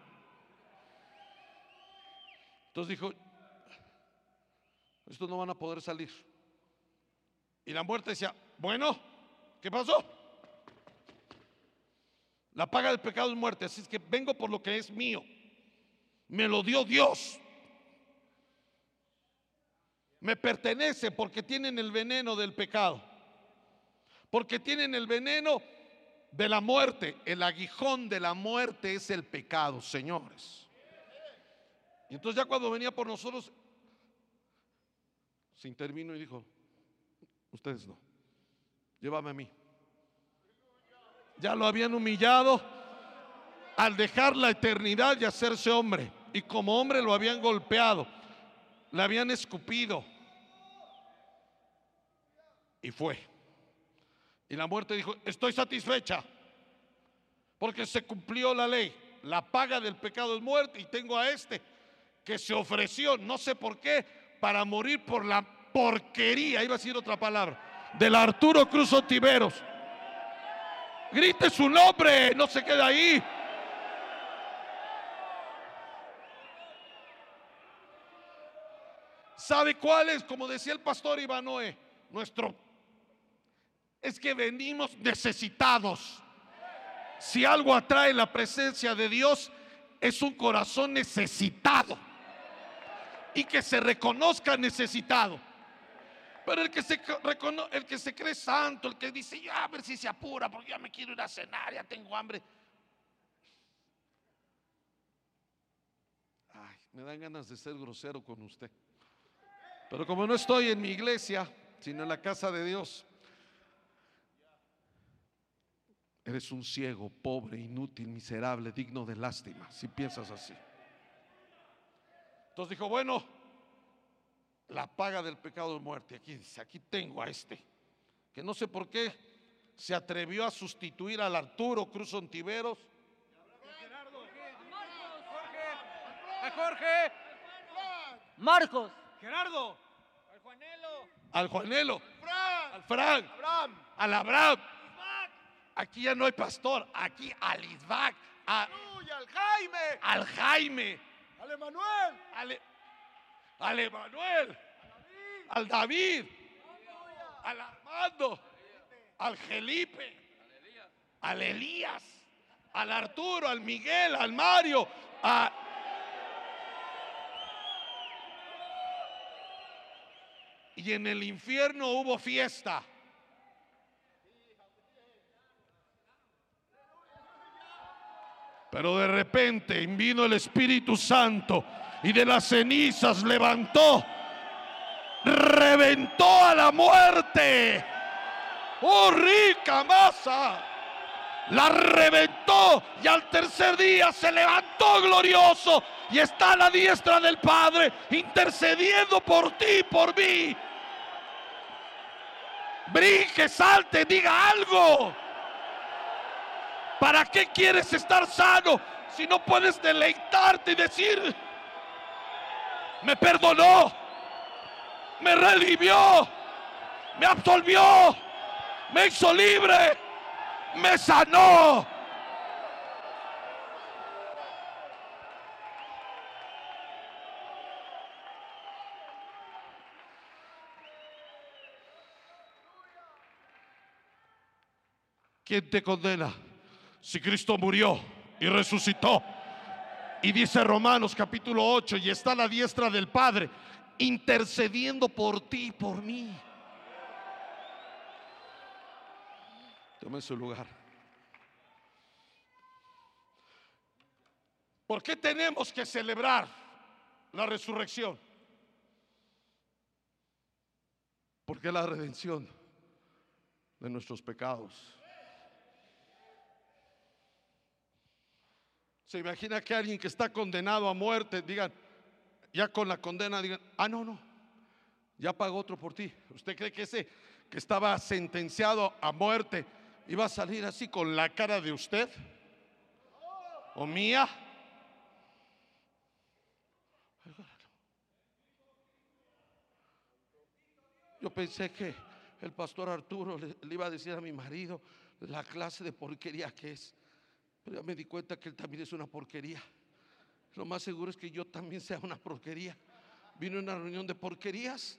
Entonces dijo, estos no van a poder salir. Y la muerte decía, bueno, ¿qué pasó? La paga del pecado es muerte, así es que vengo por lo que es mío. Me lo dio Dios me pertenece porque tienen el veneno del pecado, porque tienen el veneno de la muerte. El aguijón de la muerte es el pecado, señores. Y entonces ya cuando venía por nosotros, se intervino y dijo, ustedes no, llévame a mí. Ya lo habían humillado al dejar la eternidad y hacerse hombre. Y como hombre lo habían golpeado, le habían escupido, y fue. Y la muerte dijo, estoy satisfecha, porque se cumplió la ley. La paga del pecado es muerte y tengo a este que se ofreció, no sé por qué, para morir por la porquería, iba a decir otra palabra, del Arturo Cruz Otiveros. Grite su nombre, no se quede ahí. ¿Sabe cuál es? Como decía el pastor Ivanoe, nuestro es que venimos necesitados. Si algo atrae la presencia de Dios, es un corazón necesitado. Y que se reconozca necesitado. Pero el que se, el que se cree santo, el que dice, ya a ver si se apura, porque ya me quiero ir a cenar, ya tengo hambre. Ay, me dan ganas de ser grosero con usted. Pero como no estoy en mi iglesia, sino en la casa de Dios, Eres un ciego, pobre, inútil, miserable, digno de lástima, si piensas así. Entonces dijo, bueno, la paga del pecado es muerte. Aquí dice, aquí tengo a este, que no sé por qué se atrevió a sustituir al Arturo Cruz Ontiveros. A Jorge. Marcos. Gerardo. al Juanelo, al Frank, al Abraham. Aquí ya no hay pastor, aquí al Isbac, a- al Jaime. al Jaime, Al Emanuel. al, al Emanuel, al David, al Armando, al Felipe, al Elías, al Arturo, al Miguel, al Mario, a... Y en el infierno hubo fiesta. Pero de repente vino el Espíritu Santo y de las cenizas levantó, reventó a la muerte. Oh, rica masa. La reventó y al tercer día se levantó glorioso y está a la diestra del Padre intercediendo por ti y por mí. Brinque, salte, diga algo. ¿Para qué quieres estar sano si no puedes deleitarte y decir, me perdonó, me redimió, me absolvió, me hizo libre, me sanó? ¿Quién te condena? Si Cristo murió y resucitó. Y dice Romanos capítulo 8, y está a la diestra del Padre, intercediendo por ti y por mí. Tome su lugar. ¿Por qué tenemos que celebrar la resurrección? Porque la redención de nuestros pecados. Se imagina que alguien que está condenado a muerte, digan, ya con la condena, digan, ah, no, no, ya pagó otro por ti. ¿Usted cree que ese que estaba sentenciado a muerte iba a salir así con la cara de usted? ¿O mía? Yo pensé que el pastor Arturo le, le iba a decir a mi marido la clase de porquería que es. Pero ya me di cuenta que él también es una porquería. Lo más seguro es que yo también sea una porquería. Vino una reunión de porquerías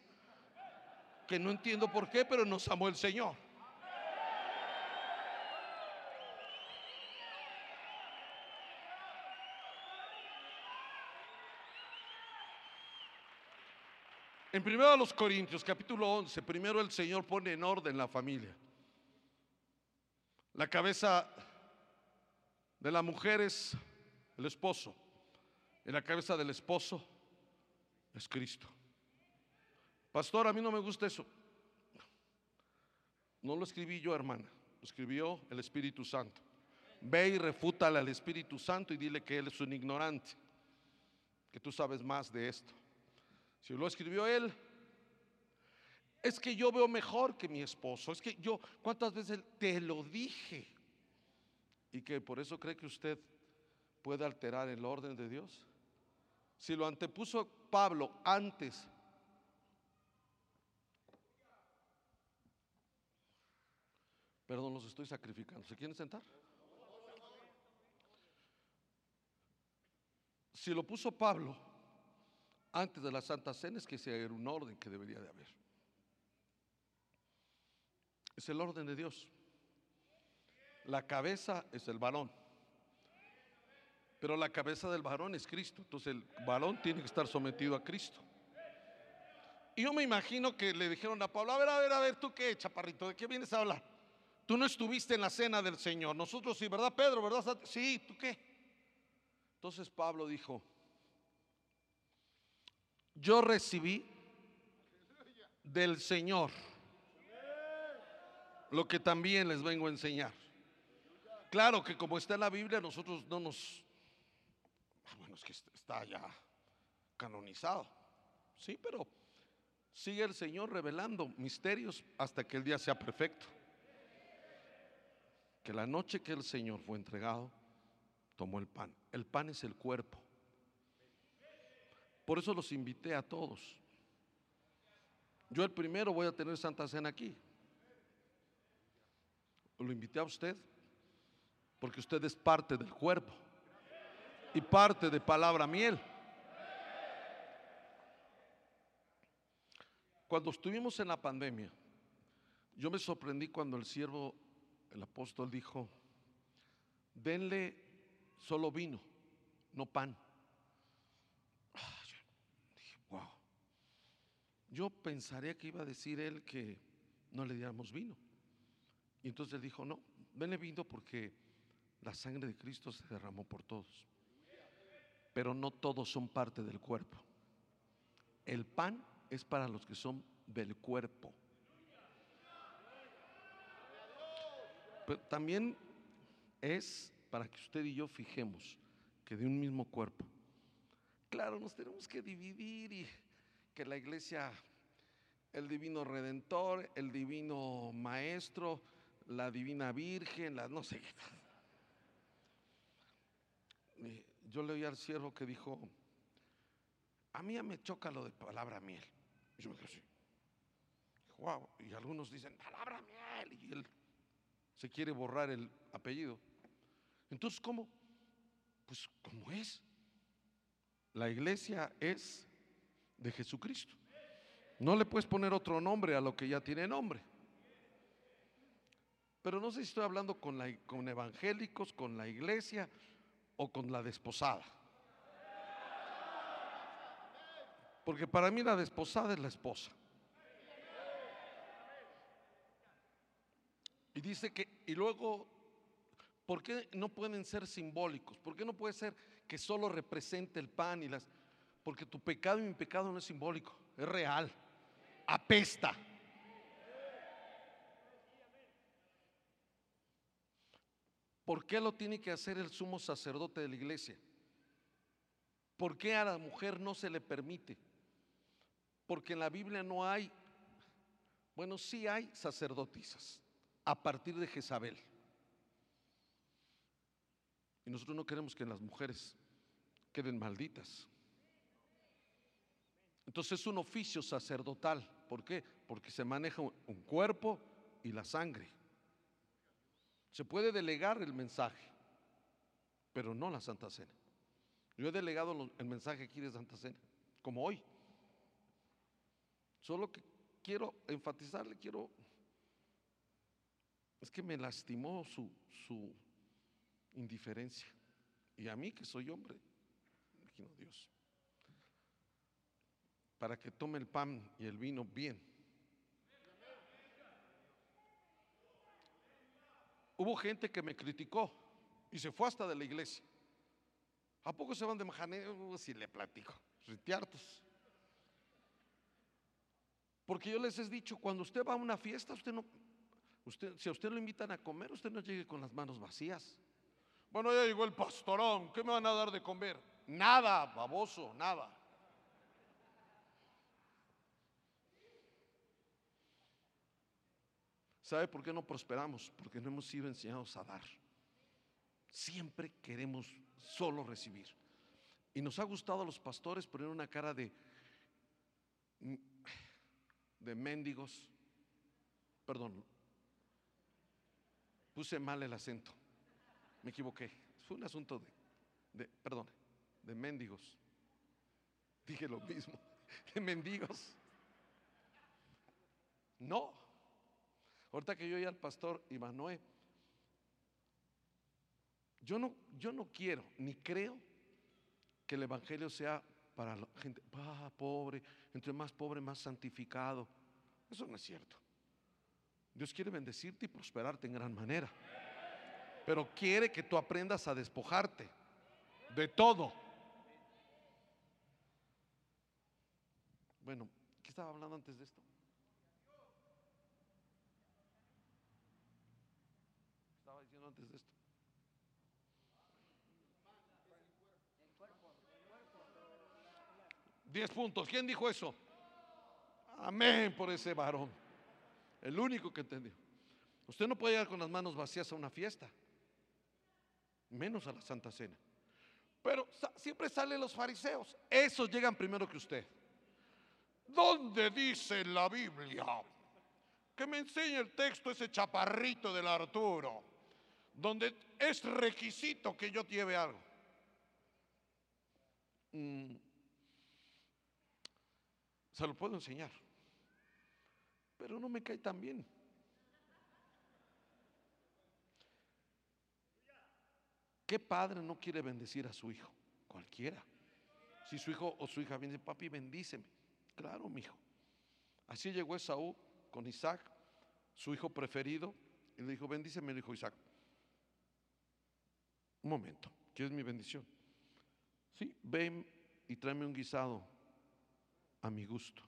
que no entiendo por qué, pero nos amó el Señor. En primero a los Corintios, capítulo 11, primero el Señor pone en orden la familia. La cabeza de la mujer es el esposo. Y la cabeza del esposo es Cristo. Pastor, a mí no me gusta eso. No lo escribí yo, hermana. Lo escribió el Espíritu Santo. Ve y refútale al Espíritu Santo y dile que él es un ignorante. Que tú sabes más de esto. Si lo escribió él, es que yo veo mejor que mi esposo. Es que yo, ¿cuántas veces te lo dije? Y que por eso cree que usted puede alterar el orden de Dios. Si lo antepuso Pablo antes, perdón, los estoy sacrificando. ¿Se quieren sentar? Si lo puso Pablo antes de la Santa Cena es que ese era un orden que debería de haber. Es el orden de Dios. La cabeza es el varón. Pero la cabeza del varón es Cristo. Entonces el varón tiene que estar sometido a Cristo. Y yo me imagino que le dijeron a Pablo, a ver, a ver, a ver, tú qué, chaparrito, ¿de qué vienes a hablar? Tú no estuviste en la cena del Señor. Nosotros sí, ¿verdad, Pedro? ¿Verdad? Sí, ¿tú qué? Entonces Pablo dijo, yo recibí del Señor lo que también les vengo a enseñar. Claro que como está en la Biblia, nosotros no nos... Ah, bueno, es que está ya canonizado. Sí, pero sigue el Señor revelando misterios hasta que el día sea perfecto. Que la noche que el Señor fue entregado, tomó el pan. El pan es el cuerpo. Por eso los invité a todos. Yo el primero voy a tener Santa Cena aquí. Lo invité a usted porque usted es parte del cuerpo y parte de palabra miel. Cuando estuvimos en la pandemia, yo me sorprendí cuando el siervo, el apóstol dijo, denle solo vino, no pan. Wow. Yo pensaría que iba a decir él que no le diéramos vino. Y entonces él dijo, no, denle vino porque la sangre de Cristo se derramó por todos. Pero no todos son parte del cuerpo. El pan es para los que son del cuerpo. Pero también es para que usted y yo fijemos que de un mismo cuerpo. Claro, nos tenemos que dividir y que la iglesia, el divino redentor, el divino maestro, la divina virgen, la no sé qué. Eh, Yo le oí al siervo que dijo, a mí ya me choca lo de palabra miel. Y yo me quedé así. Wow. Y algunos dicen, palabra miel. Y él se quiere borrar el apellido. Entonces, ¿cómo? Pues como es. La iglesia es de Jesucristo. No le puedes poner otro nombre a lo que ya tiene nombre. Pero no sé si estoy hablando con, la, con evangélicos, con la iglesia o con la desposada. Porque para mí la desposada es la esposa. Y dice que, y luego, ¿por qué no pueden ser simbólicos? ¿Por qué no puede ser que solo represente el pan y las... Porque tu pecado y mi pecado no es simbólico, es real, apesta. ¿Por qué lo tiene que hacer el sumo sacerdote de la iglesia? ¿Por qué a la mujer no se le permite? Porque en la Biblia no hay, bueno, sí hay sacerdotisas a partir de Jezabel. Y nosotros no queremos que las mujeres queden malditas. Entonces es un oficio sacerdotal. ¿Por qué? Porque se maneja un cuerpo y la sangre. Se puede delegar el mensaje, pero no la Santa Cena. Yo he delegado el mensaje aquí de Santa Cena, como hoy. Solo que quiero enfatizarle, quiero... Es que me lastimó su, su indiferencia. Y a mí que soy hombre, imagino Dios. Para que tome el pan y el vino bien. Hubo gente que me criticó y se fue hasta de la iglesia. ¿A poco se van de majaneo? Si le platico, ritiartos. Porque yo les he dicho, cuando usted va a una fiesta, usted no, usted, si a usted lo invitan a comer, usted no llegue con las manos vacías. Bueno, ya llegó el pastorón, ¿qué me van a dar de comer? Nada, baboso, nada. ¿Sabe por qué no prosperamos? Porque no hemos sido enseñados a dar. Siempre queremos solo recibir. Y nos ha gustado a los pastores poner una cara de, de mendigos. Perdón, puse mal el acento. Me equivoqué. Fue un asunto de, de perdón, de mendigos. Dije lo mismo, de mendigos. No. Ahorita que yo oí al pastor Imanuel, yo no, yo no quiero ni creo que el Evangelio sea para la gente, ah, pobre, entre más pobre, más santificado. Eso no es cierto. Dios quiere bendecirte y prosperarte en gran manera. Pero quiere que tú aprendas a despojarte de todo. Bueno, ¿qué estaba hablando antes de esto? 10 puntos. ¿Quién dijo eso? Amén por ese varón. El único que entendió. Usted no puede llegar con las manos vacías a una fiesta, menos a la Santa Cena. Pero siempre salen los fariseos. Esos llegan primero que usted. ¿Dónde dice la Biblia? Que me enseñe el texto ese chaparrito del Arturo, donde es requisito que yo lleve algo. Mm, se lo puedo enseñar, pero no me cae tan bien. ¿Qué padre no quiere bendecir a su hijo? Cualquiera. Si su hijo o su hija viene, papi, bendíceme. Claro, mi hijo. Así llegó Esaú con Isaac, su hijo preferido, y le dijo, bendíceme, le dijo Isaac. Un momento, ¿quieres mi bendición? Sí, ven y tráeme un guisado a mi gusto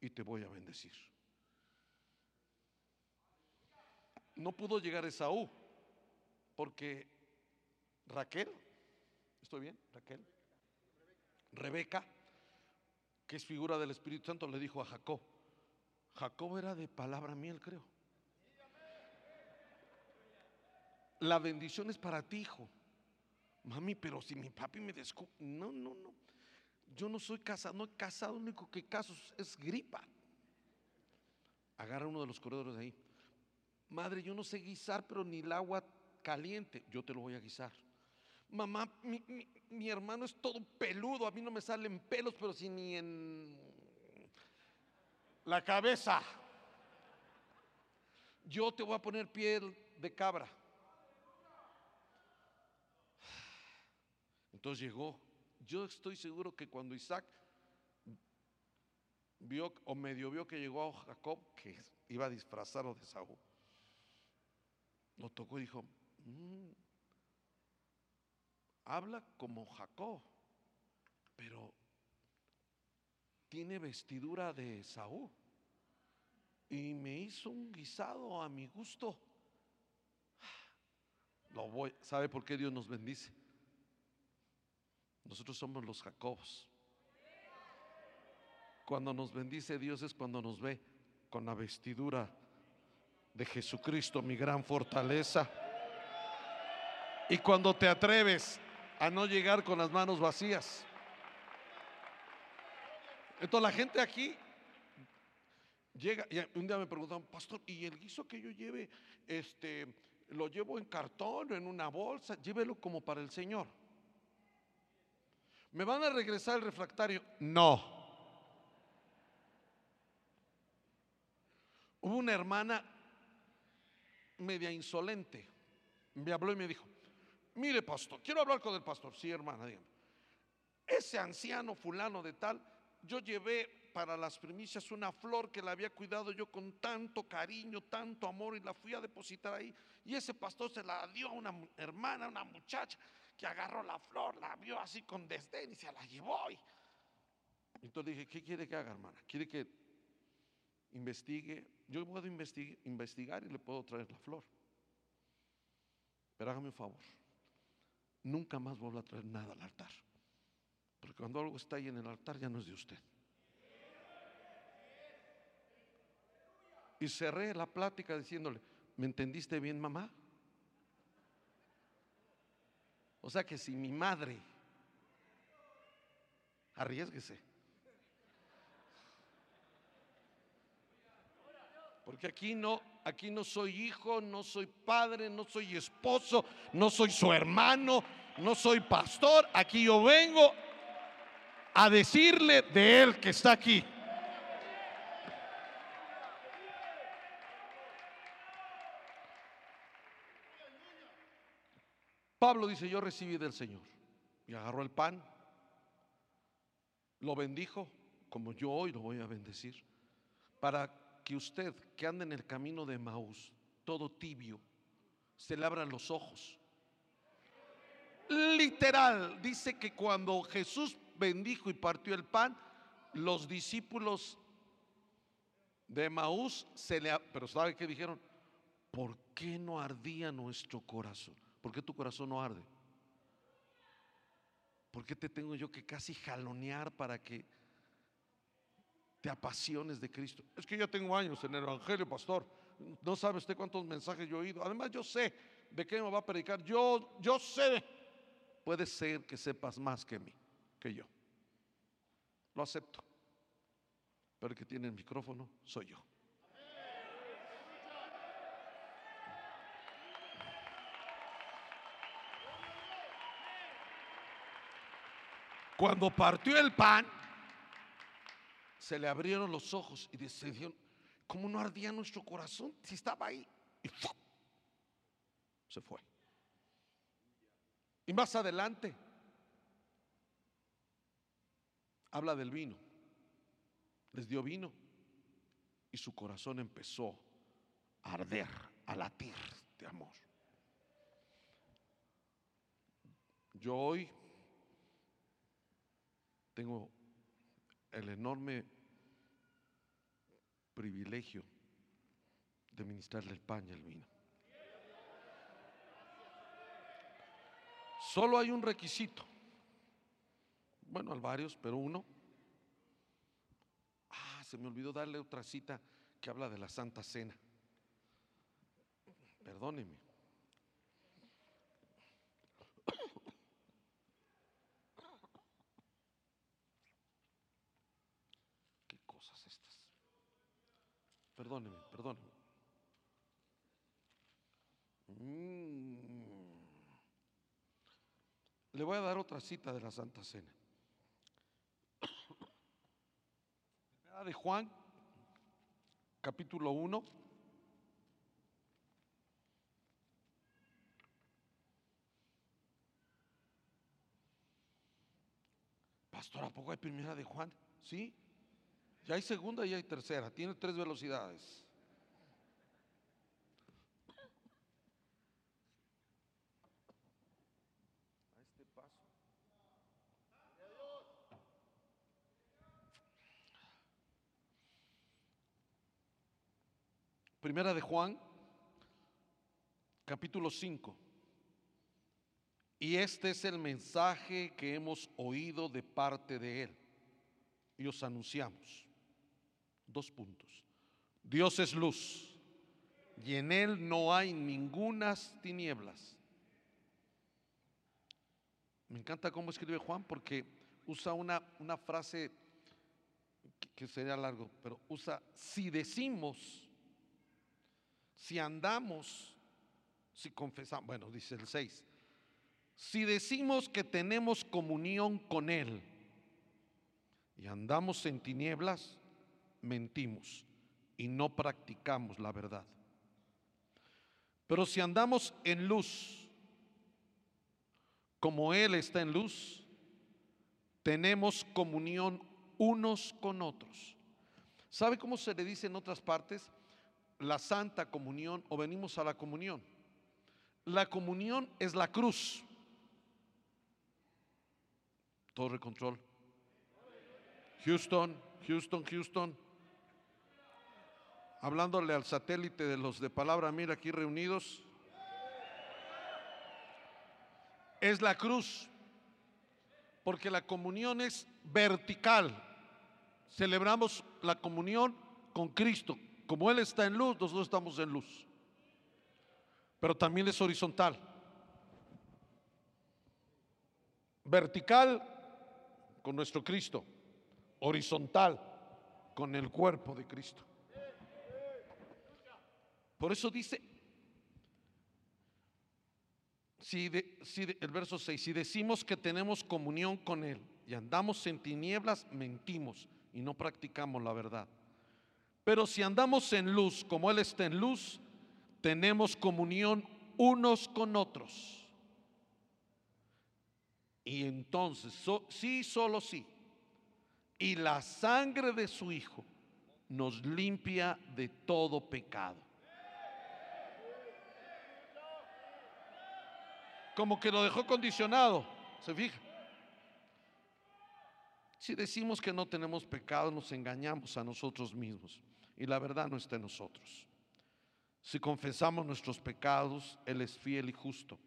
y te voy a bendecir. No pudo llegar Esaú porque Raquel, ¿estoy bien? Raquel. Rebeca, que es figura del Espíritu Santo, le dijo a Jacob. Jacob era de palabra miel, creo. La bendición es para ti, hijo. Mami, pero si mi papi me descubre. No, no, no. Yo no soy casado, no he casado, lo único que caso es gripa. Agarra uno de los corredores de ahí. Madre, yo no sé guisar, pero ni el agua caliente, yo te lo voy a guisar. Mamá, mi, mi- mi hermano es todo peludo, a mí no me salen pelos, pero si ni en la cabeza. Yo te voy a poner piel de cabra. Entonces llegó. Yo estoy seguro que cuando Isaac vio o medio vio que llegó a Jacob, que iba disfrazado de Saúl, lo tocó y dijo, "Mm, habla como Jacob, pero tiene vestidura de Saúl. Y me hizo un guisado a mi gusto. Lo voy, ¿sabe por qué Dios nos bendice? Nosotros somos los Jacobos. Cuando nos bendice Dios es cuando nos ve con la vestidura de Jesucristo, mi gran fortaleza. Y cuando te atreves a no llegar con las manos vacías. Entonces la gente aquí llega y un día me preguntaron, pastor, ¿y el guiso que yo lleve, este, lo llevo en cartón o en una bolsa? Llévelo como para el Señor. ¿Me van a regresar el refractario? No. Hubo una hermana media insolente. Me habló y me dijo, mire pastor, quiero hablar con el pastor. Sí, hermana, dígame. Ese anciano fulano de tal, yo llevé para las primicias una flor que la había cuidado yo con tanto cariño, tanto amor y la fui a depositar ahí. Y ese pastor se la dio a una hermana, una muchacha que agarró la flor, la vio así con desdén y se la llevó. y- Entonces dije, ¿qué quiere que haga, hermana? ¿Quiere que investigue? Yo puedo investi- investigar y le puedo traer la flor. Pero hágame un favor, nunca más vuelva a traer nada al altar. Porque cuando algo está ahí en el altar ya no es de usted. Y cerré la plática diciéndole, ¿me entendiste bien, mamá? O sea que si mi madre, arriesguese. Porque aquí no, aquí no soy hijo, no soy padre, no soy esposo, no soy su hermano, no soy pastor. Aquí yo vengo a decirle de él que está aquí. Pablo dice, yo recibí del Señor. Y agarró el pan, lo bendijo, como yo hoy lo voy a bendecir, para que usted que anda en el camino de Maús, todo tibio, se le abran los ojos. Literal, dice que cuando Jesús bendijo y partió el pan, los discípulos de Maús se le... Pero ¿sabe qué dijeron? ¿Por qué no ardía nuestro corazón? ¿Por qué tu corazón no arde? ¿Por qué te tengo yo que casi jalonear para que te apasiones de Cristo? Es que yo tengo años en el Evangelio, pastor. No sabe usted cuántos mensajes yo he oído. Además, yo sé de qué me va a predicar. Yo, yo sé. Puede ser que sepas más que mí, que yo. Lo acepto. Pero el que tiene el micrófono soy yo. Cuando partió el pan, se le abrieron los ojos y dijeron, ¿cómo no ardía nuestro corazón si estaba ahí? Y se fue. Y más adelante, habla del vino. Les dio vino y su corazón empezó a arder, a latir de amor. Yo hoy tengo el enorme privilegio de ministrarle el pan y el vino. Solo hay un requisito. Bueno, hay varios, pero uno. Ah, se me olvidó darle otra cita que habla de la Santa Cena. Perdóneme. ¿Qué cosas estas? Perdóneme, perdóneme. Mm. Le voy a dar otra cita de la Santa Cena. Primera de Juan, capítulo 1. Pastor, ¿a poco hay primera de Juan? Sí. Ya hay segunda y hay tercera. Tiene tres velocidades. A este paso. Primera de Juan, capítulo 5. Y este es el mensaje que hemos oído de parte de Él. Y os anunciamos. Dos puntos. Dios es luz y en Él no hay ningunas tinieblas. Me encanta cómo escribe Juan porque usa una, una frase que, sería largo, pero usa si decimos, si andamos, si confesamos, bueno, dice el 6, si decimos que tenemos comunión con Él y andamos en tinieblas, mentimos y no practicamos la verdad. Pero si andamos en luz, como Él está en luz, tenemos comunión unos con otros. ¿Sabe cómo se le dice en otras partes? La santa comunión o venimos a la comunión. La comunión es la cruz. Torre control. Houston, Houston, Houston. Hablándole al satélite de los de palabra mira aquí reunidos. Es la cruz. Porque la comunión es vertical. Celebramos la comunión con Cristo. Como Él está en luz, nosotros estamos en luz. Pero también es horizontal. Vertical con nuestro Cristo. Horizontal con el cuerpo de Cristo. Por eso dice, el verso 6, si decimos que tenemos comunión con Él y andamos en tinieblas, mentimos y no practicamos la verdad. Pero si andamos en luz, como Él está en luz, tenemos comunión unos con otros. Y entonces, sí, solo sí. Y la sangre de su Hijo nos limpia de todo pecado. Como que lo dejó condicionado, ¿se fija? Si decimos que no tenemos pecado, nos engañamos a nosotros mismos y la verdad no está en nosotros. Si confesamos nuestros pecados, Él es fiel y justo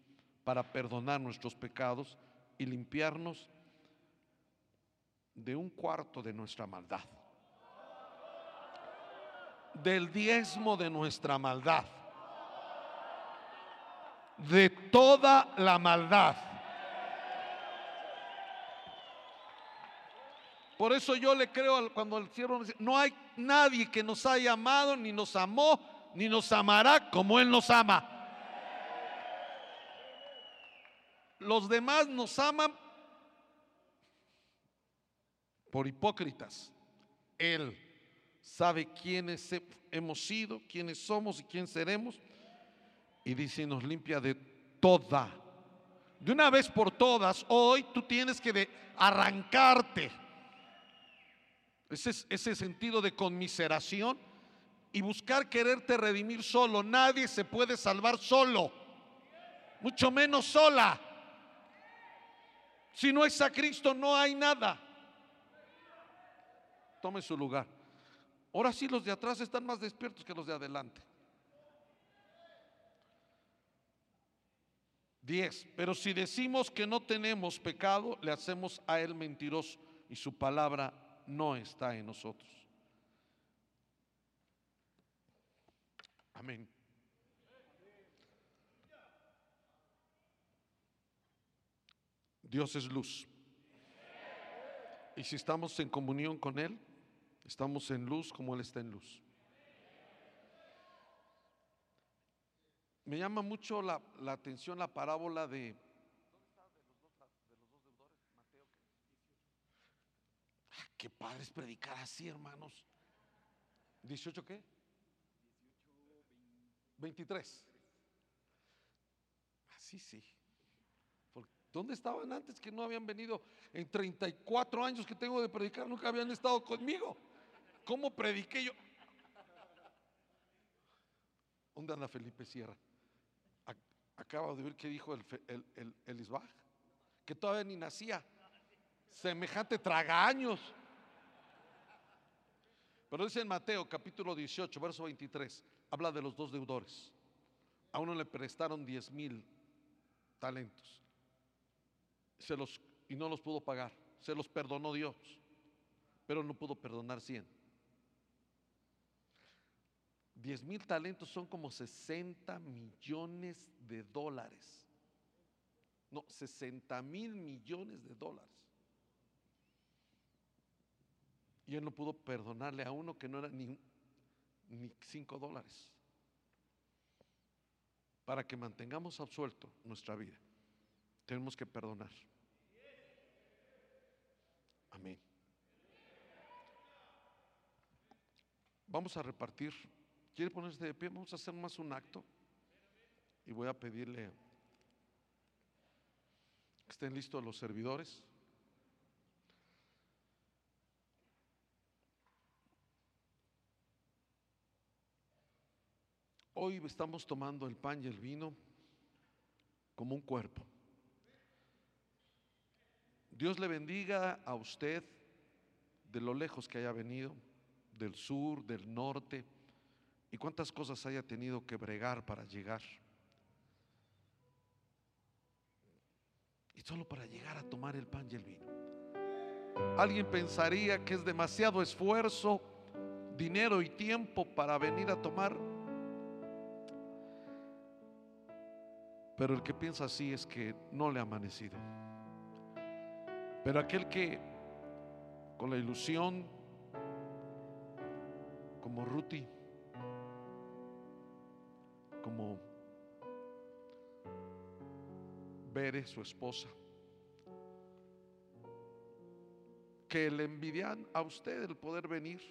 para perdonar nuestros pecados y limpiarnos de un cuarto de nuestra maldad. Del diezmo de nuestra maldad. De toda la maldad. Por eso yo le creo cuando el siervo dice, no hay nadie que nos haya amado, ni nos amó, ni nos amará como Él nos ama. Los demás nos aman por hipócritas. Él sabe quiénes he- hemos sido, quiénes somos y quién seremos. Y dice, nos limpia de toda. De una vez por todas, hoy tú tienes que arrancarte ese, es- ese sentido de conmiseración y buscar quererte redimir solo. Nadie se puede salvar solo, mucho menos sola. Si no es a Cristo, no hay nada. Tome su lugar. Ahora sí, los de atrás están más despiertos que los de adelante. Diez. Pero si decimos que no tenemos pecado, le hacemos a él mentiroso y su palabra no está en nosotros. Amén. Dios es luz. Y si estamos en comunión con Él, estamos en luz como Él está en luz. Me llama mucho la, la atención la parábola de... Ah, Qué padre es predicar así, hermanos. ¿18 qué? 23. Así sí. Por- ¿Dónde estaban antes que no habían venido? En 34 años que tengo de predicar, nunca habían estado conmigo. ¿Cómo prediqué yo? ¿Dónde anda Felipe Sierra? Ac- Acabo de ver que dijo el, el, el, el Isbaj, que todavía ni nacía. Semejante tragaños. Pero dice en Mateo capítulo 18, verso 23, habla de los dos deudores. A uno le prestaron 10 mil talentos se los, y no los pudo pagar. Se los perdonó Dios, pero no pudo perdonar 100. 10 mil talentos son como 60 millones de dólares. No, 60 mil millones de dólares. Y él no pudo perdonarle a uno que no era ni, ni 5 dólares. Para que mantengamos absuelto nuestra vida, tenemos que perdonar. Amén. Vamos a repartir. ¿Quiere ponerse de pie? Vamos a hacer más un acto. Y voy a pedirle que estén listos los servidores. Hoy estamos tomando el pan y el vino como un cuerpo. Dios le bendiga a usted de lo lejos que haya venido, del sur, del norte, y cuántas cosas haya tenido que bregar para llegar. Y solo para llegar a tomar el pan y el vino. Alguien pensaría que es demasiado esfuerzo, dinero y tiempo para venir a tomar. Pero el que piensa así es que no le ha amanecido. Pero aquel que con la ilusión, como Ruti, como Bere, su esposa, que le envidian a usted el poder venir,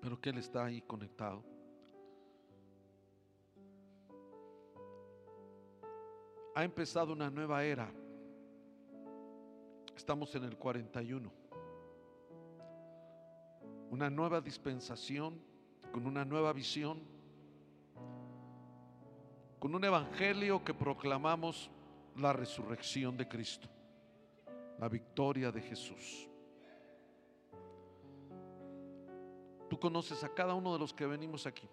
pero que él está ahí conectado. Ha empezado una nueva era. Estamos en el 41. Una nueva dispensación, con una nueva visión, con un evangelio que proclamamos la resurrección de Cristo, la victoria de Jesús. Tú conoces a cada uno de los que venimos aquí.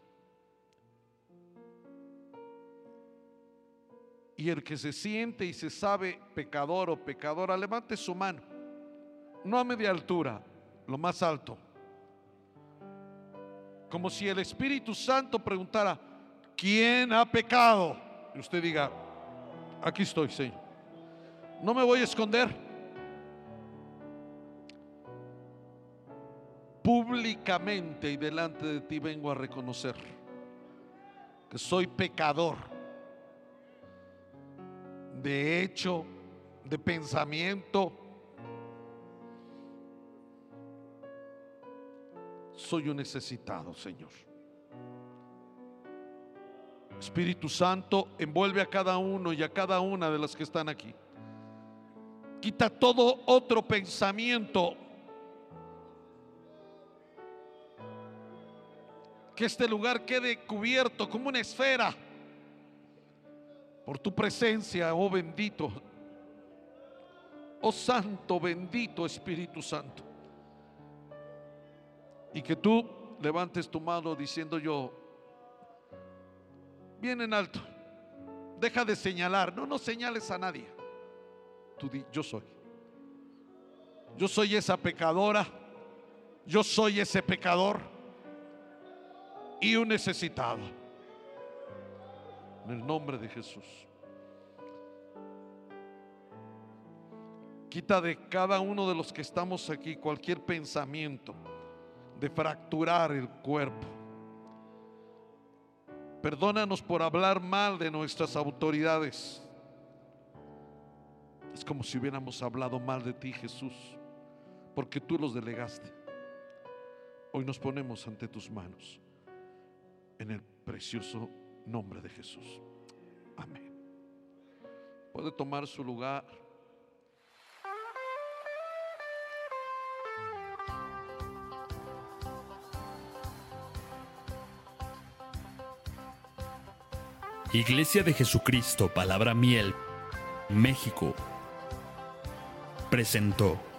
Y el que se siente y se sabe pecador o pecadora, levante su mano. no a media altura, lo más alto. Como si el Espíritu Santo preguntara, ¿quién ha pecado? Y usted diga, aquí estoy, Señor. No me voy a esconder. Públicamente y delante de ti vengo a reconocer que soy pecador de hecho, de pensamiento. Soy un necesitado, Señor. Espíritu Santo, envuelve a cada uno y a cada una de las que están aquí. Quita todo otro pensamiento. Que este lugar quede cubierto como una esfera por tu presencia, oh bendito, oh santo, bendito Espíritu Santo. Y que tú levantes tu mano diciendo yo, bien en alto, deja de señalar, no, no señales a nadie. Yo soy. Yo soy esa pecadora, yo soy ese pecador y un necesitado. En el nombre de Jesús. Quita de cada uno de los que estamos aquí cualquier pensamiento de fracturar el cuerpo. Perdónanos por hablar mal de nuestras autoridades. Es como si hubiéramos hablado mal de ti, Jesús, porque tú los delegaste. Hoy nos ponemos ante tus manos en el precioso nombre de Jesús. Amén. Puede tomar su lugar. Iglesia de Jesucristo, Palabra Miel, México, presentó.